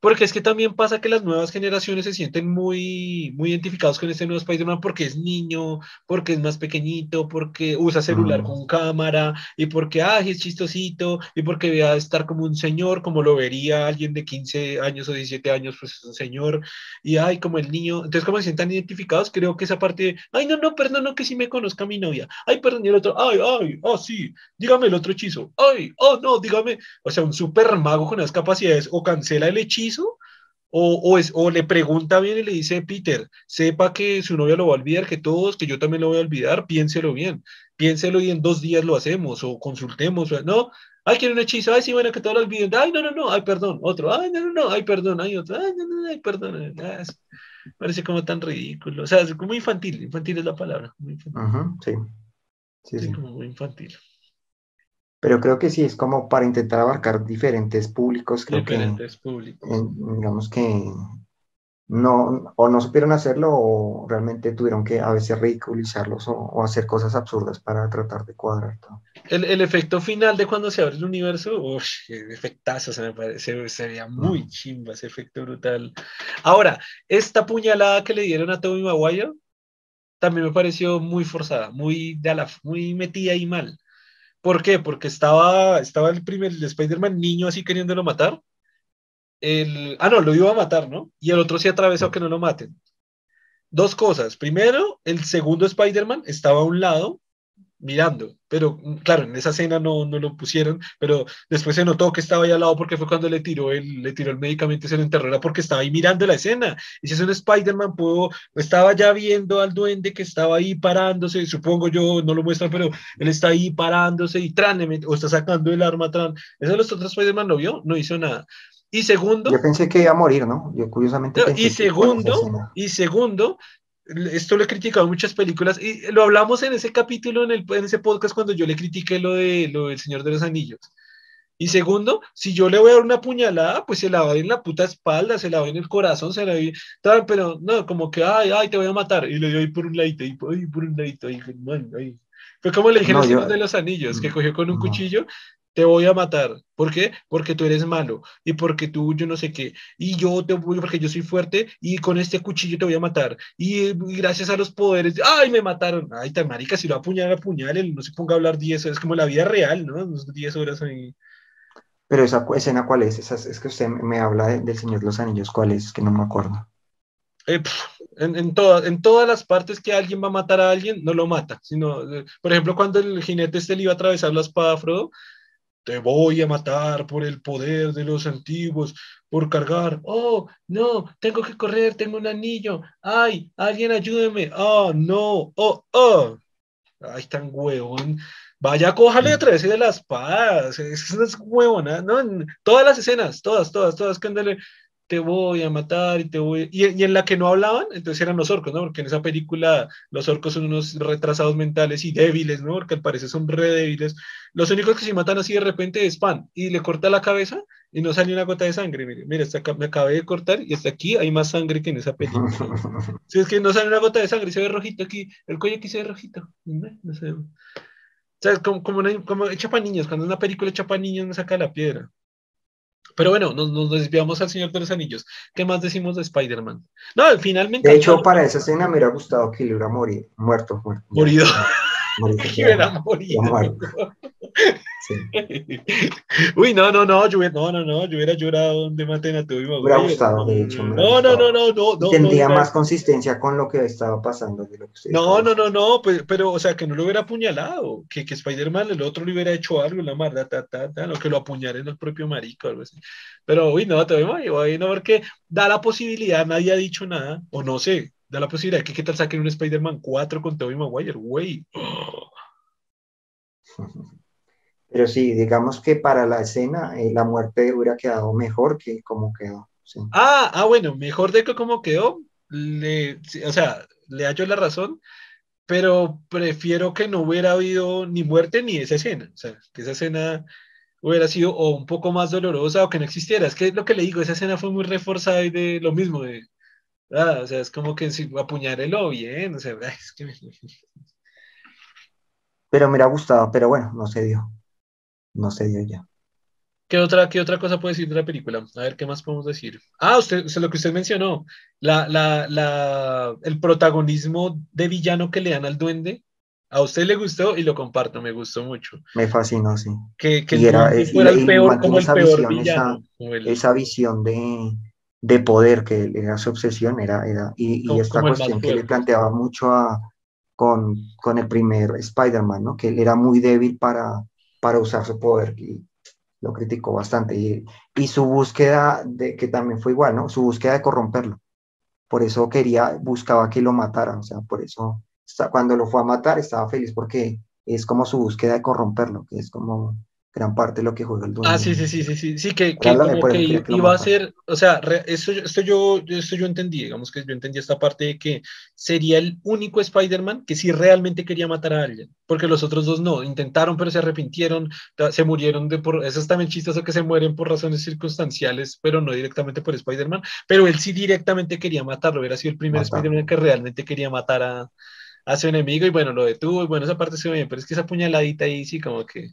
porque es que también pasa que las nuevas generaciones se sienten muy, muy identificados con este nuevo Spider-Man porque es niño, porque es más pequeñito, porque usa celular mm. con cámara, y porque, ah, es chistosito, y porque ve a estar como un señor, como lo vería alguien de 15 años o 17 años, pues es un señor, y ay, como el niño. Entonces, como se sientan identificados, creo que esa parte de, ay, no, no, perdón, no, que sí me conozca mi novia. Ay, perdón, y el otro, ay, ay, oh, sí, dígame el otro hechizo. Ay, oh, no, dígame. O sea, un super mago con las capacidades, o cancela el hechizo o, es, o le pregunta bien y le dice, Peter, sepa que su novia lo va a olvidar, que todos, que yo también lo voy a olvidar, piénselo bien, piénselo y en dos días lo hacemos, o consultemos, no, ay, quiere un hechizo, ay, sí, bueno, que todo lo olviden, ay, no, no, no, ay, perdón, otro, ay, no, no, no, ay, perdón, ay, otro, ay, no, no, ay, perdón, ah, parece como tan ridículo, o sea, es como infantil, infantil es la palabra, muy sí. Sí, sí. como muy infantil. Pero creo que sí, es como para intentar abarcar diferentes públicos. Creo diferentes públicos. digamos que no, o no supieron hacerlo o realmente tuvieron que a veces ridiculizarlos o, hacer cosas absurdas para tratar de cuadrar todo. El, el, efecto final de cuando se abre el universo, uff, efectazo, se me parece, se veía muy chimba ese efecto brutal. Ahora, esta puñalada que le dieron a Tommy Maguire también me pareció muy forzada, muy, de la, muy metida y mal. ¿Por qué? Porque estaba, estaba el primer Spider-Man niño así queriéndolo matar. El, ah, no, lo iba a matar, ¿no? Y el otro se atravesó que no lo maten. Dos cosas. Primero, el segundo Spider-Man estaba a un lado mirando, pero mm, claro, en esa escena no, no lo pusieron, pero después se notó que estaba ahí al lado porque fue cuando le tiró el, le tiró el medicamento y se lo enterró, era porque estaba ahí mirando la escena. Y si es un Spider-Man, puedo, estaba ya viendo al duende que estaba ahí parándose, supongo yo, no lo muestran, pero él está ahí parándose y tran, o está sacando el arma tran. Eso los otros Spider-Man lo vio, no hizo nada. Y segundo. Yo pensé que iba a morir, ¿no? Yo curiosamente. y segundo, y segundo, esto lo he criticado en muchas películas y lo hablamos en ese capítulo, en, el, en ese podcast, cuando yo le critiqué lo, de, lo del Señor de los Anillos. Y segundo, si yo le voy a dar una puñalada, pues se la va a ir en la puta espalda, se la va en el corazón, se la va a ir, pero no, como que, ay, ay, te voy a matar. Y le dio ahí por un ladito, y por, un ladito, ahí, ahí. Fue como le dije no, Señor de los Anillos, que cogió con un cuchillo te voy a matar. ¿Por qué? Porque tú eres malo y porque tú yo no sé qué. Y yo te voy porque yo soy fuerte y con este cuchillo te voy a matar. Y, gracias a los poderes, ¡ay, me mataron! Ay, tan marica, si lo apuñala, él no se ponga a hablar 10 horas, es como la vida real, ¿no? 10 horas ahí. Pero esa escena, ¿cuál es? es que usted me habla del Señor de los Anillos, ¿cuál es? Que no me acuerdo. Eh, en, en, en todas las partes que alguien va a matar a alguien, no lo mata, sino, eh, por ejemplo, cuando el jinete este le iba a atravesar la espada a Frodo, te voy a matar por el poder de los antiguos, por cargar. Oh, no, tengo que correr, tengo un anillo. Ay, alguien ayúdeme. Oh, no. Oh, oh. Ay, tan huevón. Vaya, cójale a través de las espadas. Es, es huevona, ¿no? Todas las escenas, todas, todas, todas, que te voy a matar y te voy... Y, y, en la que no hablaban, entonces eran los orcos, ¿no? Porque en esa película los orcos son unos retrasados mentales y débiles, ¿no? Porque al parecer son re débiles. Los únicos que se matan así de repente es Pan y le corta la cabeza y no sale una gota de sangre. Mire, mira, me acabé de cortar y hasta aquí hay más sangre que en esa película. si es que no sale una gota de sangre, se ve rojito aquí, el cuello aquí se ve rojito. No, sé. O sea, como, como, como hecha para niños, cuando una película hecha para niños no saca la piedra. Pero bueno, nos, nos, desviamos al Señor de los Anillos. ¿Qué más decimos de Spider-Man? No, finalmente. De hecho, para esa escena me hubiera gustado que le hubiera morido, muerto. muerto morido. Uy, no, no, no, yo hubiera, no, no, no, yo hubiera llorado donde maten a tu hijo. Me hubiera gustado, de hecho. No, no, no, no, no, no. Tendría más consistencia con lo que estaba pasando. No, no, no, no, pues, pero, o sea, que no lo hubiera apuñalado, que, que Spider-Man, el otro le hubiera hecho algo, la marda, ta, ta, ta, lo que lo apuñalen el propio marico, algo así. Pero, uy, no, te voy, ahí no, porque da la posibilidad, nadie ha dicho nada, o no sé, da la posibilidad que qué tal saquen un Spider-Man 4 con Tobey Maguire, güey. Pero sí, digamos que para la escena eh, la muerte hubiera quedado mejor que como quedó. Ah, ah, bueno, mejor de que como quedó. Le, o sea, le hallo la razón, pero prefiero que no hubiera habido ni muerte ni esa escena. O sea, que esa escena hubiera sido o un poco más dolorosa o que no existiera. Es que lo que le digo, esa escena fue muy reforzada y de lo mismo, de Ah, o sea, es como que si apuñárelo bien, o sea, es que... Pero me hubiera gustado, pero bueno, no se dio. No se dio ya. ¿Qué otra, ¿Qué otra cosa puede decir de la película? A ver, ¿qué más podemos decir? Ah, usted, lo que usted mencionó, la, la, la, el protagonismo de villano que le dan al duende, a usted le gustó y lo comparto, me gustó mucho. Me fascinó, sí. Que, que era, fuera el peor, como el peor villano. Esa, visión de, de, poder, que era su obsesión, era, era y, y esta cuestión que le planteaba mucho a, con, con el primer Spider-Man, ¿no? Que él era muy débil para, para usar su poder. Y, lo criticó bastante. Y, y, su búsqueda, de, que también fue igual, ¿no? Su búsqueda de corromperlo. Por eso quería, buscaba que lo matara, o sea, por eso cuando lo fue a matar estaba feliz porque es como su búsqueda de corromperlo, que es como gran parte de lo que juega el dueño. Ah, sí, sí, sí, sí, sí, sí, que, que, como que, iba a ser, o sea, esto, esto, yo, esto yo entendí, digamos que yo entendí esta parte de que sería el único Spider-Man que sí realmente quería matar a alguien, porque los otros dos no, intentaron, pero se arrepintieron, se murieron de por, eso es también chistoso que se mueren por razones circunstanciales, pero no directamente por Spider-Man, pero él sí directamente quería matarlo, hubiera sido el primer Spider-Man que realmente quería matar a, a su enemigo y bueno, lo detuvo y bueno, esa parte se ve bien, pero es que esa puñaladita ahí sí como que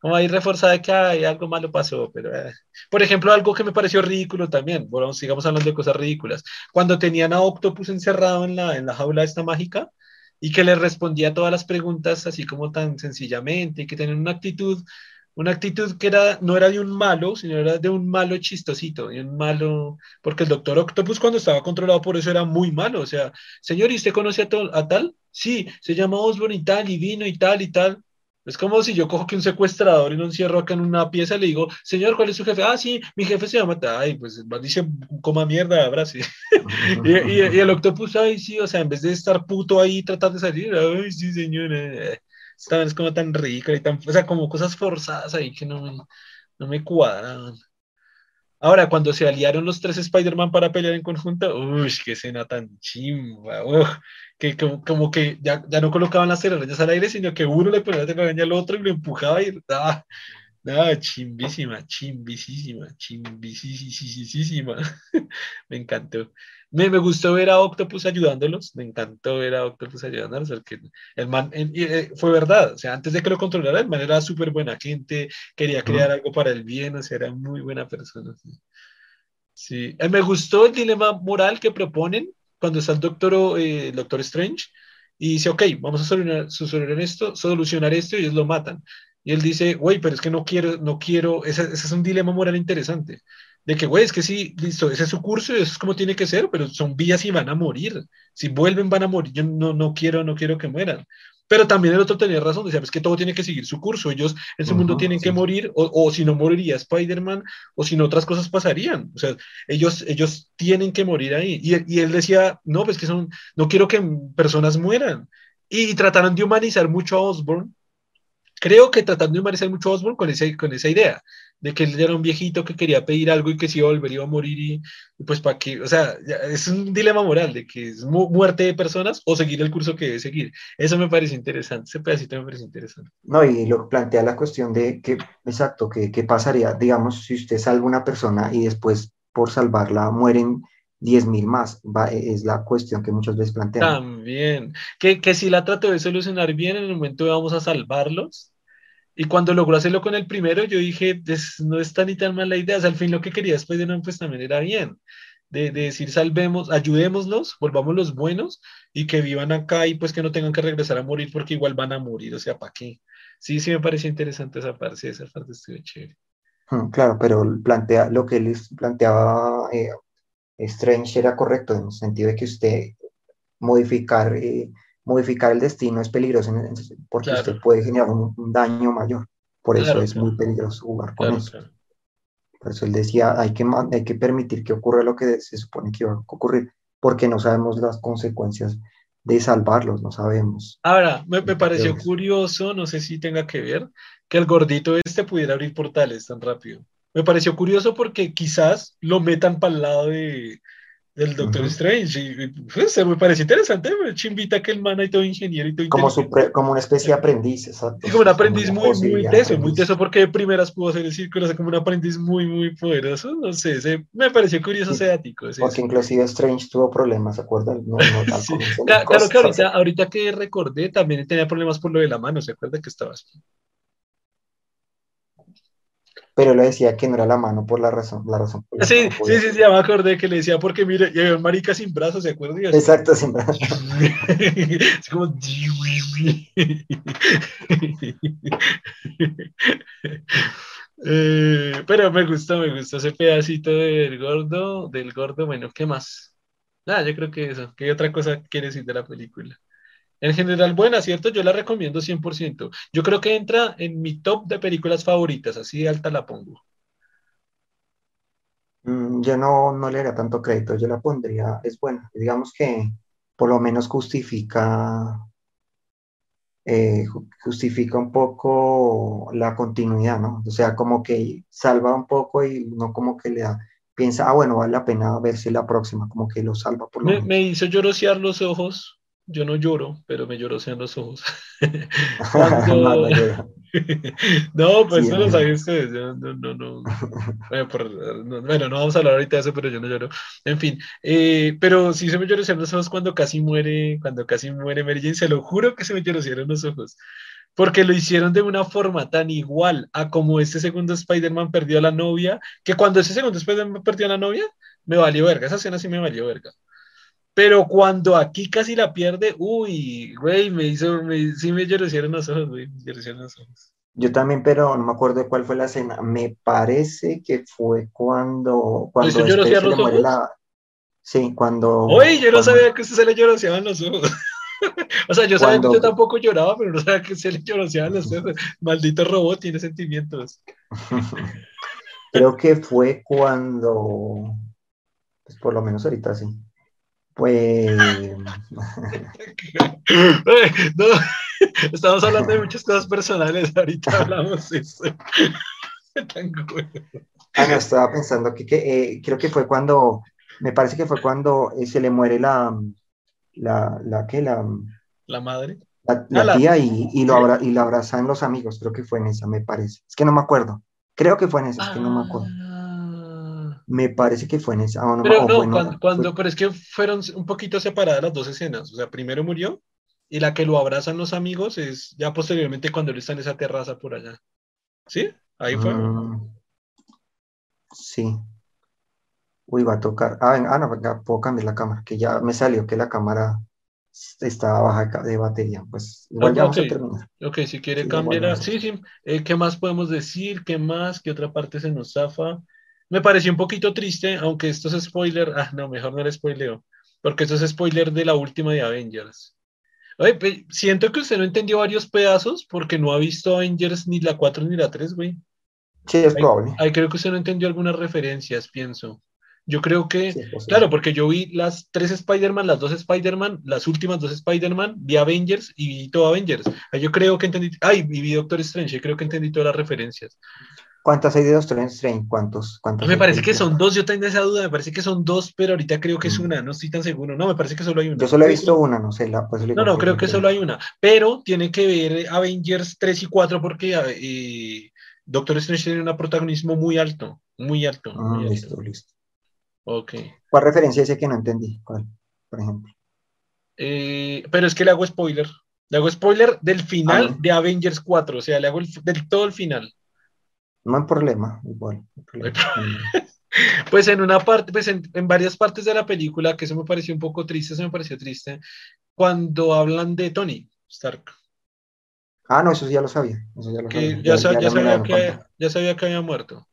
como ahí reforzada que hay algo malo pasó, pero eh. por ejemplo, algo que me pareció ridículo también, bueno, sigamos hablando de cosas ridículas, cuando tenían a Octopus encerrado en la, en la jaula esta mágica y que le respondía todas las preguntas así como tan sencillamente y que tenían una actitud, una actitud que era, no era de un malo, sino era de un malo chistosito, de un malo, porque el doctor Octopus cuando estaba controlado por eso era muy malo, o sea, señor, ¿y usted conoce a, a tal? Sí, se llama Osborne y tal, y vino y tal y tal. Es como si yo cojo que un secuestrador y lo encierro acá en una pieza y le digo, señor, ¿cuál es su jefe? Ah, sí, mi jefe se llama, ay, pues dice, coma mierda, Brasil. y, y, y, el octopus, ay, sí, o sea, en vez de estar puto ahí tratando de salir, ay, sí, señor, esta es como tan rica y tan, o sea, como cosas forzadas ahí que no me, no me cuadran. Ahora, cuando se aliaron los tres Spider-Man para pelear en conjunto, uy, qué escena tan chimba, que como, que ya, ya, no colocaban las telarañas al aire, sino que uno le ponía la telaraña al otro y lo empujaba y ah, ah, chimbísima, chimbísima, chimbísima. me encantó. Me, me, gustó ver a Octopus ayudándolos, me encantó ver a Octopus ayudándolos, porque el man, eh, fue verdad, o sea, antes de que lo controlara, el man era súper buena gente, quería crear algo para el bien, o sea, era muy buena persona. Sí, eh, me gustó el dilema moral que proponen cuando está el doctor, eh, doctor Strange y dice, ok, vamos a solucionar, solucionar, esto, solucionar esto y ellos lo matan. Y él dice, güey, pero es que no quiero, no quiero, ese, ese es un dilema moral interesante de que, güey, es que sí, listo, ese es su curso eso es como tiene que ser, pero son vías y van a morir. Si vuelven, van a morir. Yo no, no quiero, no quiero que mueran. Pero también el otro tenía razón, decía, es que todo tiene que seguir su curso, ellos en su mundo tienen que morir, o, o, si no moriría Spider-Man, o si no otras cosas pasarían, o sea, ellos, ellos tienen que morir ahí. Y, y, él decía, no, pues que son, no quiero que personas mueran. Y, y trataron de humanizar mucho a Osborne, creo que tratando de humanizar mucho a Osborne con, ese, con esa idea, de que él era un viejito que quería pedir algo y que si iba a volver iba a morir y, pues para qué, o sea, es un dilema moral de que es muerte de personas o seguir el curso que debe seguir. Eso me parece interesante, ese pedacito me parece interesante. No, y lo plantea la cuestión de que, exacto, que pasaría, digamos, si usted salva una persona y después por salvarla mueren 10.000 más, va, es la cuestión que muchas veces plantean. También, que, que si la trato de solucionar bien, en el momento vamos a salvarlos, y cuando logró hacerlo con el primero, yo dije, no está ni tan mala idea. O sea, al fin lo que quería después de no, pues también era bien. De, de, decir, salvemos, ayudémoslos, volvamos los buenos y que vivan acá y pues que no tengan que regresar a morir porque igual van a morir. O sea, ¿para qué? Sí, sí me pareció interesante esa parte, esa parte estuvo chévere. Hmm, claro, pero plantea, lo que les planteaba eh, Strange era correcto en el sentido de que usted modificar eh, modificar el destino es peligroso porque usted puede generar un, daño mayor. Por eso es muy peligroso jugar con eso. Por eso él decía, hay que, hay que permitir que ocurra lo que se supone que va a ocurrir, porque no sabemos las consecuencias de salvarlos, no sabemos. Ahora, me, me pareció curioso, no sé si tenga que ver, que el gordito este pudiera abrir portales tan rápido. Me pareció curioso porque quizás lo metan para el lado de, del Doctor Strange. Y, pues, me parece interesante, me chimbita que el man hay todo ingeniero y todo como, como una especie de aprendiz, exacto. como un aprendiz muy, muy teso, muy teso, porque de primeras pudo hacer el círculo, como un aprendiz muy, muy poderoso, no sé, me pareció curioso ese ático. porque inclusive Strange tuvo problemas, ¿se acuerdan? No, claro, claro, que ahorita, ahorita que recordé, también tenía problemas por lo de la mano, ¿se acuerda que estaba así? Pero le decía que no era la mano por la razón. La razón sí, sí, sí, sí, ya me acordé que le decía porque mire, y había un marica sin brazos, ¿se acuerdan? Exacto, sin brazos. es como... eh, pero me gustó, me gustó ese pedacito del gordo, del gordo, bueno, ¿qué más? Nada, yo creo que eso. ¿Qué otra cosa quiere decir de la película? En general, buena, ¿cierto? Yo la recomiendo 100%. Yo creo que entra en mi top de películas favoritas, así de alta la pongo. Mm, yo no, no le daría tanto crédito, yo la pondría, es buena. Digamos que por lo menos justifica, eh, justifica un poco la continuidad, ¿no? O sea, como que salva un poco y no como que le da, piensa, ah, bueno, vale la pena ver si la próxima, como que lo salva por lo me, me hizo llorosear los ojos yo no lloro, pero me llorosean los ojos. no, pues no lo saben ustedes. no, no, no. Bueno, no, vamos a hablar ahorita de eso, pero yo no lloro. En fin, eh, pero sí se me llorosean los ojos cuando casi muere, cuando casi muere Mary Jane. Se lo juro que se me llorosearon los ojos. Porque lo hicieron de una forma tan igual a como este segundo Spider-Man perdió a la novia, que cuando ese segundo Spider-Man perdió a la novia, me valió verga. Esa escena sí me valió verga. Pero cuando aquí casi la pierde, uy, güey, me hizo, me, sí me llorecieron los ojos, güey, me los ojos. Yo también, pero no me acuerdo cuál fue la escena. Me parece que fue cuando. cuando yo se los ojos? La... Sí, cuando. Uy, yo no sabía que se le lloroseaban los ojos. o sea, yo sabía que yo tampoco lloraba, pero no sabía que se le lloroseaban los ojos. Maldito robot tiene sentimientos. Creo que fue cuando. Pues por lo menos ahorita sí pues. no, estamos hablando de muchas cosas personales, ahorita hablamos de eso. Tan ah, no, estaba pensando que, que eh, creo que fue cuando, me parece que fue cuando eh, se le muere la, la, la, ¿qué? La, la madre. La, ah, tía y, y, lo abra, y la abrazan los amigos, creo que fue en esa, me parece. Es que no me acuerdo. Creo que fue en esa, es que no me acuerdo. Me parece que fue en esa. Ah, pero no, cuando, pero es que fueron un poquito separadas las dos escenas. O sea, primero murió y la que lo abrazan los amigos es ya posteriormente cuando él está en esa terraza por allá. ¿Sí? Ahí fue. Mm, sí. Uy, va a tocar. Ah, ah no, puedo cambiar la cámara, que ya me salió que la cámara estaba baja de batería. Pues igual ya vamos a terminar. Ok, si quiere cambiar. Sí, sí. Eh, ¿Qué más podemos decir? ¿Qué más? ¿Qué otra parte se nos zafa? Me pareció un poquito triste, aunque esto es spoiler. Ah, no, mejor no era spoileo, porque esto es spoiler de la última de Avengers. Oye, siento que usted no entendió varios pedazos porque no ha visto Avengers ni la 4 ni la 3, güey. Sí, es probable. Ahí creo que usted no entendió algunas referencias, pienso. Yo creo que, claro, porque yo vi las tres Spider-Man, las dos Spider-Man, las últimas dos Spider-Man, vi Avengers y vi todo Avengers. Yo creo que entendí, ay, y vi Doctor Strange, creo que entendí todas las referencias. ¿Cuántas hay de Doctor Strange? ¿Cuántos? ¿Cuántos me parece que son dos, yo tengo esa duda, me parece que son dos, pero ahorita creo que es mm. una, no estoy tan seguro. No, me parece que solo hay una. Yo solo he visto una, no sé. La, pues, no, no, creo que solo hay una, pero tiene que ver Avengers 3 y 4 porque eh, Doctor Strange tiene un protagonismo muy alto, muy alto. Ah, listo, listo. Ok. ¿Cuál referencia ese que no entendí? ¿Cuál, por ejemplo? Eh, pero es que le hago spoiler. Le hago spoiler del final ah. de Avengers 4, o sea, le hago el, del todo el final. No hay problema, igual. pues en una parte, pues en, varias partes de la película, que eso me pareció un poco triste, eso me pareció triste, cuando hablan de Tony Stark. Ah, no, eso ya lo sabía. ya, sabía. que, ya sabía que había muerto.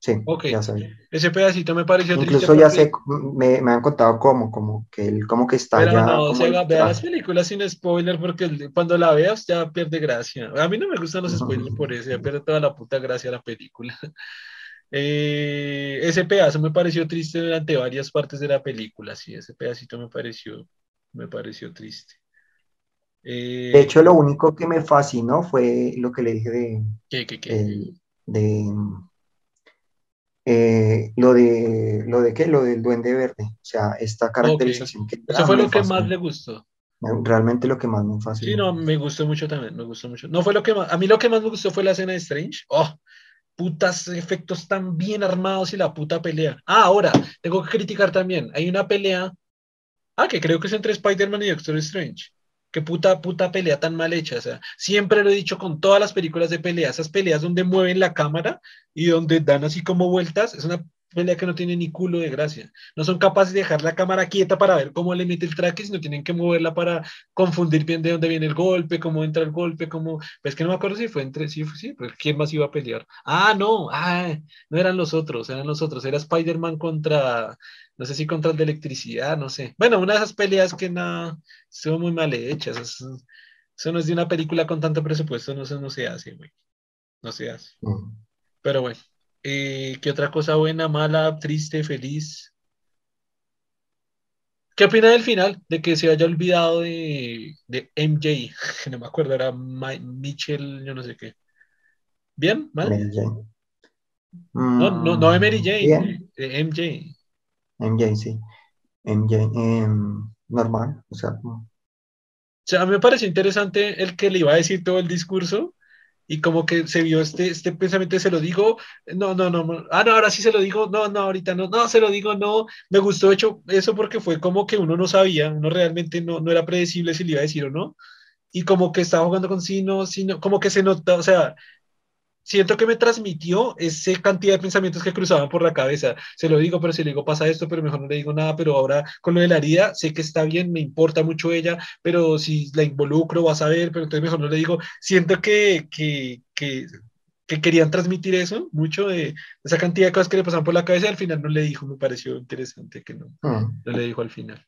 Sí, ya sabía. Ese pedacito me pareció Incluso ya sé, me, me, han contado cómo, como que, el, como que está Pero ya. No, se vea las películas sin spoiler porque cuando la veas ya pierde gracia. A mí no me gustan los spoilers por eso, ya pierde toda la puta gracia la película. Eh, ese pedazo me pareció triste durante varias partes de la película, sí, ese pedacito me pareció, me pareció triste. de hecho, lo único que me fascinó fue lo que le dije de. ¿Qué, qué, qué? de eh, lo de lo de qué, lo del duende verde, o sea, esta caracterización que eso fue lo que más le gustó. Realmente lo que más me fascinó. Sí, no, me gustó mucho también, me gustó mucho. No fue lo que más, a mí lo que más me gustó fue la escena de Strange. Oh, putas efectos tan bien armados y la puta pelea. Ah, ahora, tengo que criticar también. Hay una pelea, ah, que creo que es entre Spider-Man y Doctor Strange. Qué puta, puta pelea tan mal hecha. O sea, siempre lo he dicho con todas las películas de pelea, esas peleas donde mueven la cámara y donde dan así como vueltas, es una pelea que no tiene ni culo de gracia. No son capaces de dejar la cámara quieta para ver cómo le mete el traque, sino tienen que moverla para confundir bien de dónde viene el golpe, cómo entra el golpe, cómo... Pues que no me acuerdo si fue entre... Sí, sí, pero ¿quién más iba a pelear? Ah, no, ah, no eran los otros, eran los otros. Era Spider-Man contra... No sé si contra el de electricidad, no sé. Bueno, una de esas peleas que nada, son muy mal hechas. Eso, no es de una película con tanto presupuesto, no, no se hace, güey. No se hace. Pero bueno. Eh, ¿Qué otra cosa buena, mala, triste, feliz? ¿Qué opina del final? De que se haya olvidado de, de MJ, no me acuerdo, era Mitchell, yo no sé qué. ¿Bien? ¿Mal? No, no, no de Mary Jane, de MJ. MJ, sí. MJ, em, normal, o sea. O sea, a mí me pareció interesante el que le iba a decir todo el discurso y como que se vio este, este pensamiento se lo digo, no, no, no, ah, no, ahora sí se lo digo, no, no, ahorita no, no, se lo digo, no, me gustó hecho eso porque fue como que uno no sabía, uno realmente no, no era predecible si le iba a decir o no, y como que estaba jugando con sí, no, sí, no, como que se nota, o sea, siento que me transmitió esa cantidad de pensamientos que cruzaban por la cabeza. Se lo digo, pero si le digo pasa esto, pero mejor no le digo nada, pero ahora con lo de la herida, sé que está bien, me importa mucho ella, pero si la involucro vas a ver, pero entonces mejor no le digo. Siento que, que, que, que querían transmitir eso, mucho de esa cantidad de cosas que le pasaban por la cabeza y al final no le dijo, me pareció interesante que no, mm. no le dijo al final.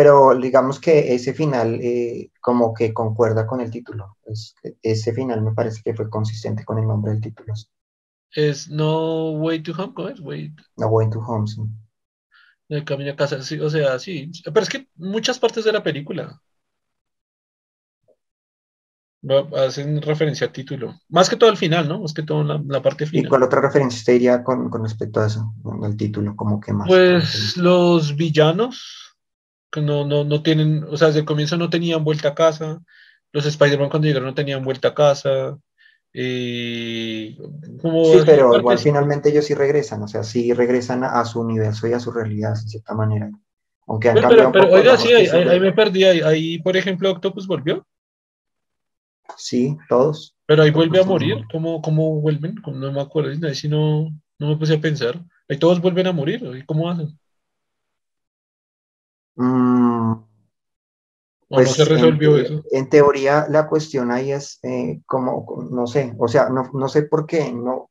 Pero digamos que ese final eh, como que concuerda con el título. ese final me parece que fue consistente con el nombre del título. Es No Way to Home, ¿cómo es? Way No Way to Home, sí. El camino a casa, sí, o sea, sí. Pero es que muchas partes de la película hacen referencia al título. Más que todo al final, ¿no? Más que todo la, la parte final. ¿Y cuál otra referencia te diría con, con respecto a eso, al título? Como que más. Pues los villanos no, no, no tienen, o sea, desde el comienzo no tenían vuelta a casa, los Spider-Man cuando llegaron no tenían vuelta a casa. sí, pero igual finalmente ellos sí regresan, o sea, sí regresan a, su universo y a su realidad, en cierta manera. Aunque han pero, pero, oiga, sí, ahí, me perdí. Ahí, por ejemplo, Octopus volvió. Sí, todos. Pero ahí vuelve a morir. ¿Cómo, cómo vuelven? No me acuerdo. Si no, no me puse a pensar. Ahí todos vuelven a morir. ¿Cómo hacen? Mm, pues se resolvió en, eso? En teoría, la cuestión ahí es eh, como, no sé, o sea, no, no sé por qué, no,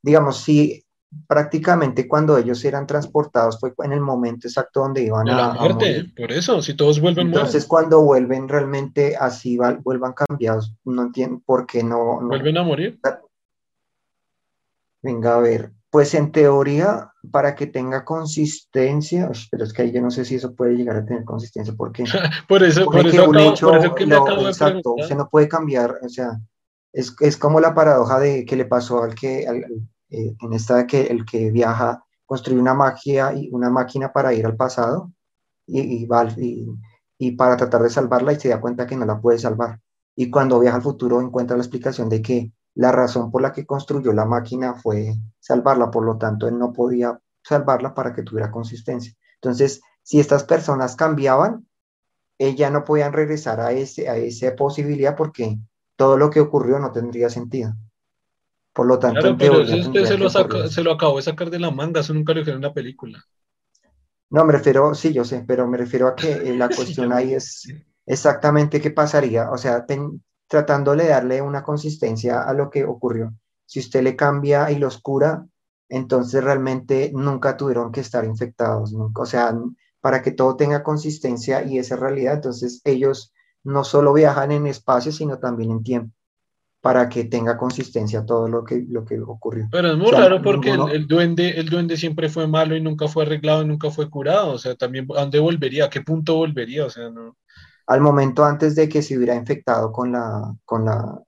digamos, si prácticamente cuando ellos eran transportados fue en el momento exacto donde iban a, la muerte, por eso, si todos vuelven Entonces, cuando vuelven realmente así vuelvan cambiados, no entiendo por qué no, no, ¿Vuelven a morir? Venga, a ver, pues en teoría, para que tenga consistencia, pero es que ahí yo no sé si eso puede llegar a tener consistencia, porque por eso, por eso, un hecho, exacto, se no puede cambiar, o sea, es, es, como la paradoja de que le pasó al que, eh, en esta que el que viaja construye una magia y una máquina para ir al pasado y, y, y, y para tratar de salvarla y se da cuenta que no la puede salvar. Y cuando viaja al futuro encuentra la explicación de que la razón por la que construyó la máquina fue salvarla, por lo tanto, él no podía salvarla para que tuviera consistencia. Entonces, si estas personas cambiaban, ella no podían regresar a, ese, a esa posibilidad porque todo lo que ocurrió no tendría sentido. Por lo tanto, claro, pero usted se lo, se lo, acabó de sacar de la manga, eso nunca lo dijeron en la película. No, me refiero, sí, yo sé, pero me refiero a que eh, la cuestión ahí es exactamente qué pasaría. O sea, tratándole de darle una consistencia a lo que ocurrió. Si usted le cambia y los cura, entonces realmente nunca tuvieron que estar infectados, o sea, para que todo tenga consistencia y esa realidad, entonces ellos no solo viajan en espacio, sino también en tiempo, para que tenga consistencia todo lo que, lo que ocurrió. Pero es muy raro porque el, duende, el duende siempre fue malo y nunca fue arreglado, nunca fue curado, o sea, también, ¿a dónde volvería? ¿A qué punto volvería? O sea, no al momento antes de que se hubiera infectado con la, con la,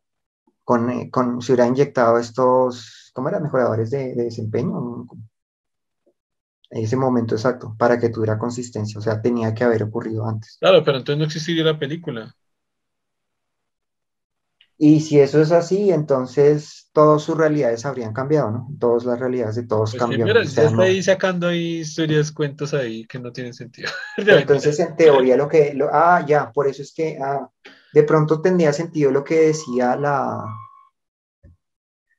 con, eh, con, si hubiera inyectado estos, ¿cómo eran? Mejoradores de, de desempeño. En ese momento exacto, para que tuviera consistencia. O sea, tenía que haber ocurrido antes. Claro, pero entonces no existiría la película. Y si eso es así, entonces todas sus realidades habrían cambiado, ¿no? Todas las realidades de todos Pues cambian. mira, O ya sea, está no- ahí sacando ahí historias, cuentos ahí que no tienen sentido. Entonces, en teoría, lo que. lo- ah, ya, por eso es que ah, de pronto tendría sentido lo que decía la.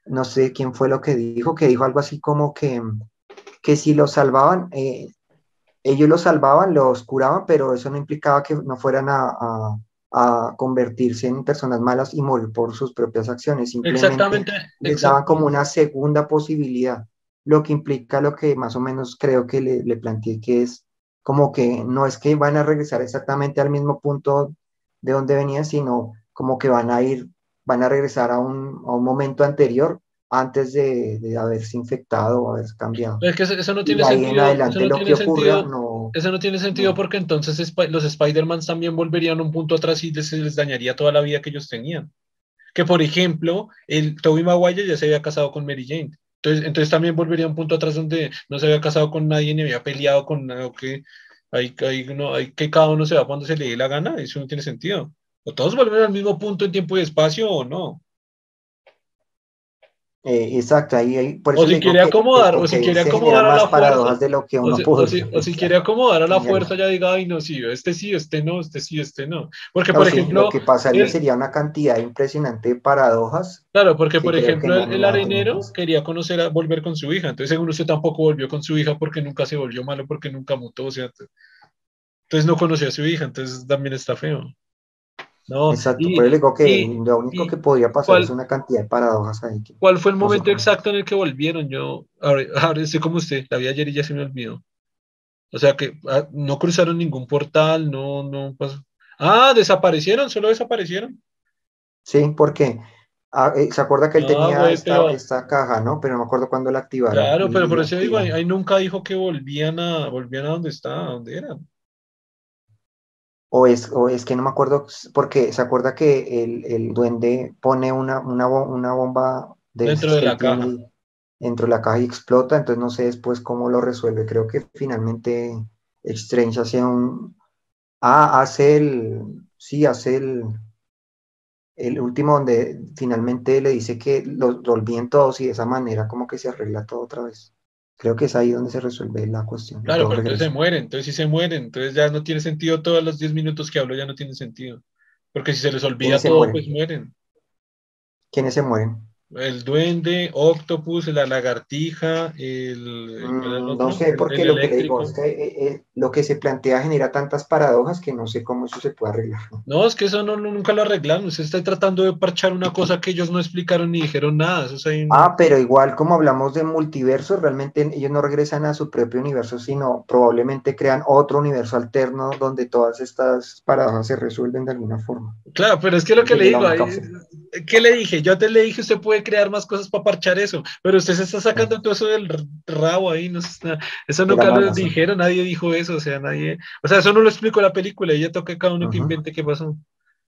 No sé quién fue lo que dijo, que dijo algo así como que, que si los salvaban, eh, ellos los salvaban, los curaban, pero eso no implicaba que no fueran a, a- a convertirse en personas malas y morir por sus propias acciones. Simplemente Exactamente. les daban como una segunda posibilidad, lo que implica lo que más o menos creo que le, le planteé, que es como que no es que van a regresar exactamente al mismo punto de donde venían, sino como que van a ir, van a regresar a un, a un momento anterior antes de, de haberse infectado o haberse cambiado. Es que eso, no Y tiene de ahí en sentido. adelante eso no lo que tiene ocurra sentido. no... Eso no tiene sentido No. porque entonces los Spider-Mans también volverían a un punto atrás y les, les dañaría toda la vida que ellos tenían. Que por ejemplo, el Tobey Maguire ya se había casado con Mary Jane. Entonces, entonces también volvería un punto atrás donde no se había casado con nadie ni había peleado con nada, que, hay, hay, no, hay que cada uno se va cuando se le dé la gana. Eso no tiene sentido. O todos vuelven al mismo punto en tiempo y espacio o no. Eh, exacto, ahí, ahí- por O eso si le digo quiere acomodar, o si quiere acomodar a la fuerza, de lo que O si, o si- o si quiere acomodar a la fuerza, ya diga, ay, no, sí, este sí, este no, este sí, este no. Porque, No, por sí, ejemplo, lo que pasaría el- sería una cantidad impresionante de paradojas. Claro, porque por ejemplo no, el, arenero quería conocer a volver con su hija, entonces según usted tampoco volvió con su hija porque nunca se volvió malo, porque nunca mutó, o sea, entonces no conoció a su hija, entonces también está feo. No, Exacto, y, le digo que y- lo único y que podría pasar ¿cuál- es una cantidad de paradojas ahí. que ¿cuál fue el momento exacto en el que volvieron? Yo, ahora, ahora estoy como usted, la vi ayer y ya se me olvidó. O sea que ah, no cruzaron ningún portal, no, no pasó. Ah, desaparecieron, solo desaparecieron. Sí, porque ah, eh, se acuerda que él Ah, tenía esta, pero- esta caja, ¿no? Pero no me acuerdo cuándo la activaron. Claro, pero por eso digo, ahí, nunca dijo que volvían a, volvían a donde estaba, a donde eran. O es, o es que no me acuerdo, porque se acuerda que el, el duende pone una, una, una bomba de Dentro de la caja. ahí dentro de la caja y explota, entonces no sé después cómo lo resuelve. Creo que finalmente Strange hace un... Ah, hace el... Sí, hace el... El último donde finalmente le dice que lo, lo olviden todos y de esa manera como que se arregla todo otra vez. Creo que es ahí donde se resuelve la cuestión. Claro, pero entonces se mueren, entonces sí se mueren, entonces ya no tiene sentido todos los 10 minutos que hablo, ya no tiene sentido. Porque si se les olvida ¿Quiénes se todo, mueren? pues mueren. ¿Quiénes se mueren? El duende, Octopus, la lagartija, el... ¿cuál era el Mm, no sé, porque el lo que le digo es que eh, eh, lo que se plantea genera tantas paradojas que no sé cómo eso se puede arreglar. No, es que eso no, nunca lo arreglaron. Usted está tratando de parchar una cosa que ellos no explicaron ni dijeron nada. Eso es ahí un- Ah, pero igual como hablamos de multiverso, realmente ellos no regresan a su propio universo, sino probablemente crean otro universo alterno donde todas estas paradojas se resuelven de alguna forma. Claro, pero es que lo que le digo, ahí-. ¿qué le dije? Yo te le dije, usted puede crear más cosas para parchar eso, pero usted se está sacando todo eso del rabo ahí, no eso nunca lo dijeron, nadie dijo eso, o sea, nadie, o sea, eso no lo explicó la película, ella toca cada uno que invente qué pasó.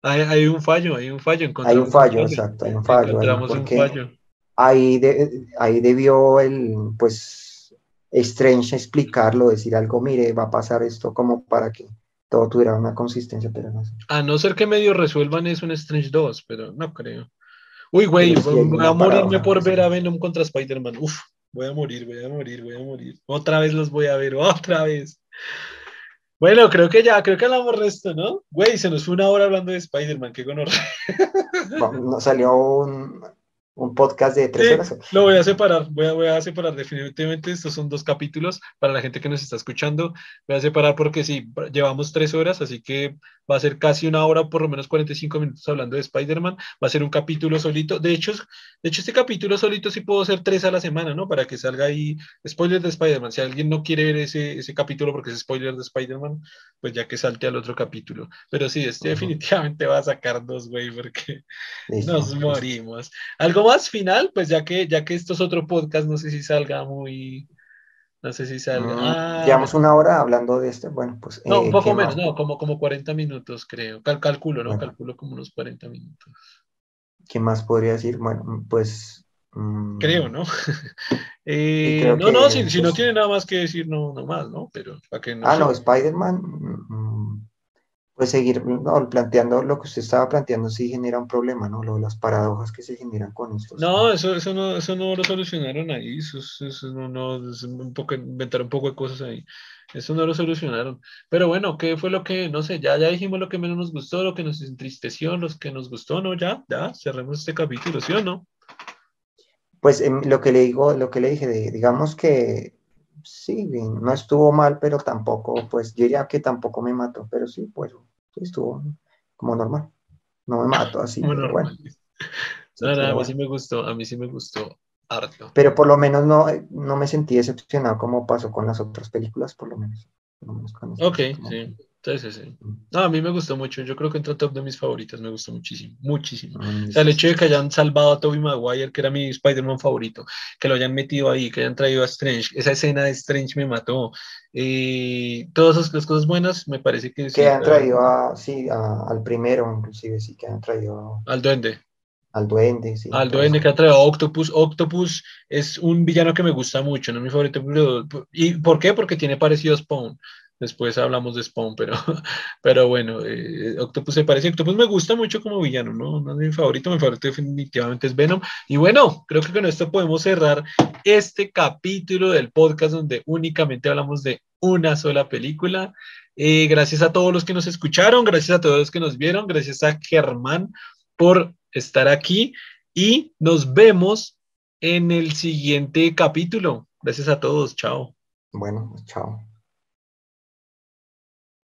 Hay, hay un fallo, hay un fallo, Hay un fallo, exacto, hay un fallo ahí, encontramos un fallo. ahí, de- ahí debió el, pues, Strange explicarlo, decir algo, mire, va a pasar esto como para que todo tuviera una consistencia, pero no sé. A no ser que medio resuelvan eso en Strange 2, pero no creo. Uy, güey, voy a morirme por ver a Venom contra Spider-Man. Uf, voy a morir, voy a morir, voy a morir. Otra vez los voy a ver, otra vez. Bueno, creo que ya, creo que hablamos resto, ¿no? Güey, se nos fue una hora hablando de Spider-Man, qué. Va- Nos salió un, un podcast de tres Sí, horas. lo voy a separar, voy a, voy a separar definitivamente, estos son dos capítulos para la gente que nos está escuchando, voy a separar porque sí, llevamos tres horas, así que va a ser casi una hora, por lo menos 45 minutos hablando de Spider-Man, va a ser un capítulo solito, de hecho, de hecho este capítulo solito sí puedo hacer tres a la semana, ¿no? Para que salga ahí spoiler de Spider-Man, si alguien no quiere ver ese, ese capítulo porque es spoiler de Spider-Man, pues ya que salte al otro capítulo, pero sí, este Ujú. definitivamente va a sacar dos, güey, porque... Listo, Nos morimos. ¿Algo más final? Pues ya que, ya que esto es otro podcast, no sé si salga muy. No sé si salga. Mm, Ah, Llevamos una hora hablando de este. Bueno, pues. no, eh, un poco ¿qué menos, más? no, como, como 40 minutos, creo. Cal- calculo, ¿no? Bueno. Calculo como unos 40 minutos. ¿Qué más podría decir? Bueno, pues... mm, Creo, ¿no? Eh, creo no, no, que, si, si no pues, tiene nada más que decir, no, no más, ¿no? Pero para que no Ah, no, Spider-Man, mm, pues seguir no, planteando lo que usted estaba planteando sí genera un problema, ¿no? Lo de las paradojas que se generan con estos. No, eso, eso no, eso no lo solucionaron ahí, eso, es- eso no, no, es un poco, inventar un poco de cosas ahí. Eso no lo solucionaron. Pero bueno, ¿qué fue lo que, no sé, ya, ya dijimos lo que menos nos gustó, lo que nos entristeció, lo que nos gustó, ¿no? Ya, ya, cerremos este capítulo, ¿sí o no? Pues em, lo que le digo, lo que le dije, de- digamos que sí, bien, no estuvo mal, pero tampoco, pues yo diría que tampoco me mató, pero sí, pues sí estuvo como normal. No me mató así, bueno, No, no, a mí sí me gustó, a mí sí me gustó harto. Pero por lo menos no, no me sentí decepcionado como pasó con las otras películas, por lo menos. Por lo menos con esta, Ok, sí, sí, sí, sí. mm, No, a mí me gustó mucho, yo creo que entró top de mis favoritas, me gustó muchísimo, muchísimo. mm, O sea, el hecho de que hayan salvado a Tobey Maguire, que era mi Spider-Man favorito, que lo hayan metido ahí, que hayan traído a Strange, esa escena de Strange me mató. Eh, todas esas las cosas buenas, me parece que Que sí, han traído a, sí, a- al primero, inclusive sí que han traído al duende. al duende, sí, Al duende que ha traído a Octopus. Octopus es un villano que me gusta mucho, no es mi favorito. pero- ¿Y por qué? Porque tiene parecido a Spawn. Después hablamos de Spawn, pero, pero bueno, eh, Octopus se parece. Octopus me gusta mucho como villano, ¿no? No es mi favorito, mi favorito definitivamente es Venom. Y bueno, creo que con esto podemos cerrar este capítulo del podcast donde únicamente hablamos de una sola película. Eh, gracias a todos los que nos escucharon, gracias a todos los que nos vieron, gracias a Germán por estar aquí y nos vemos en el siguiente capítulo. Gracias a todos, chao. Bueno, chao.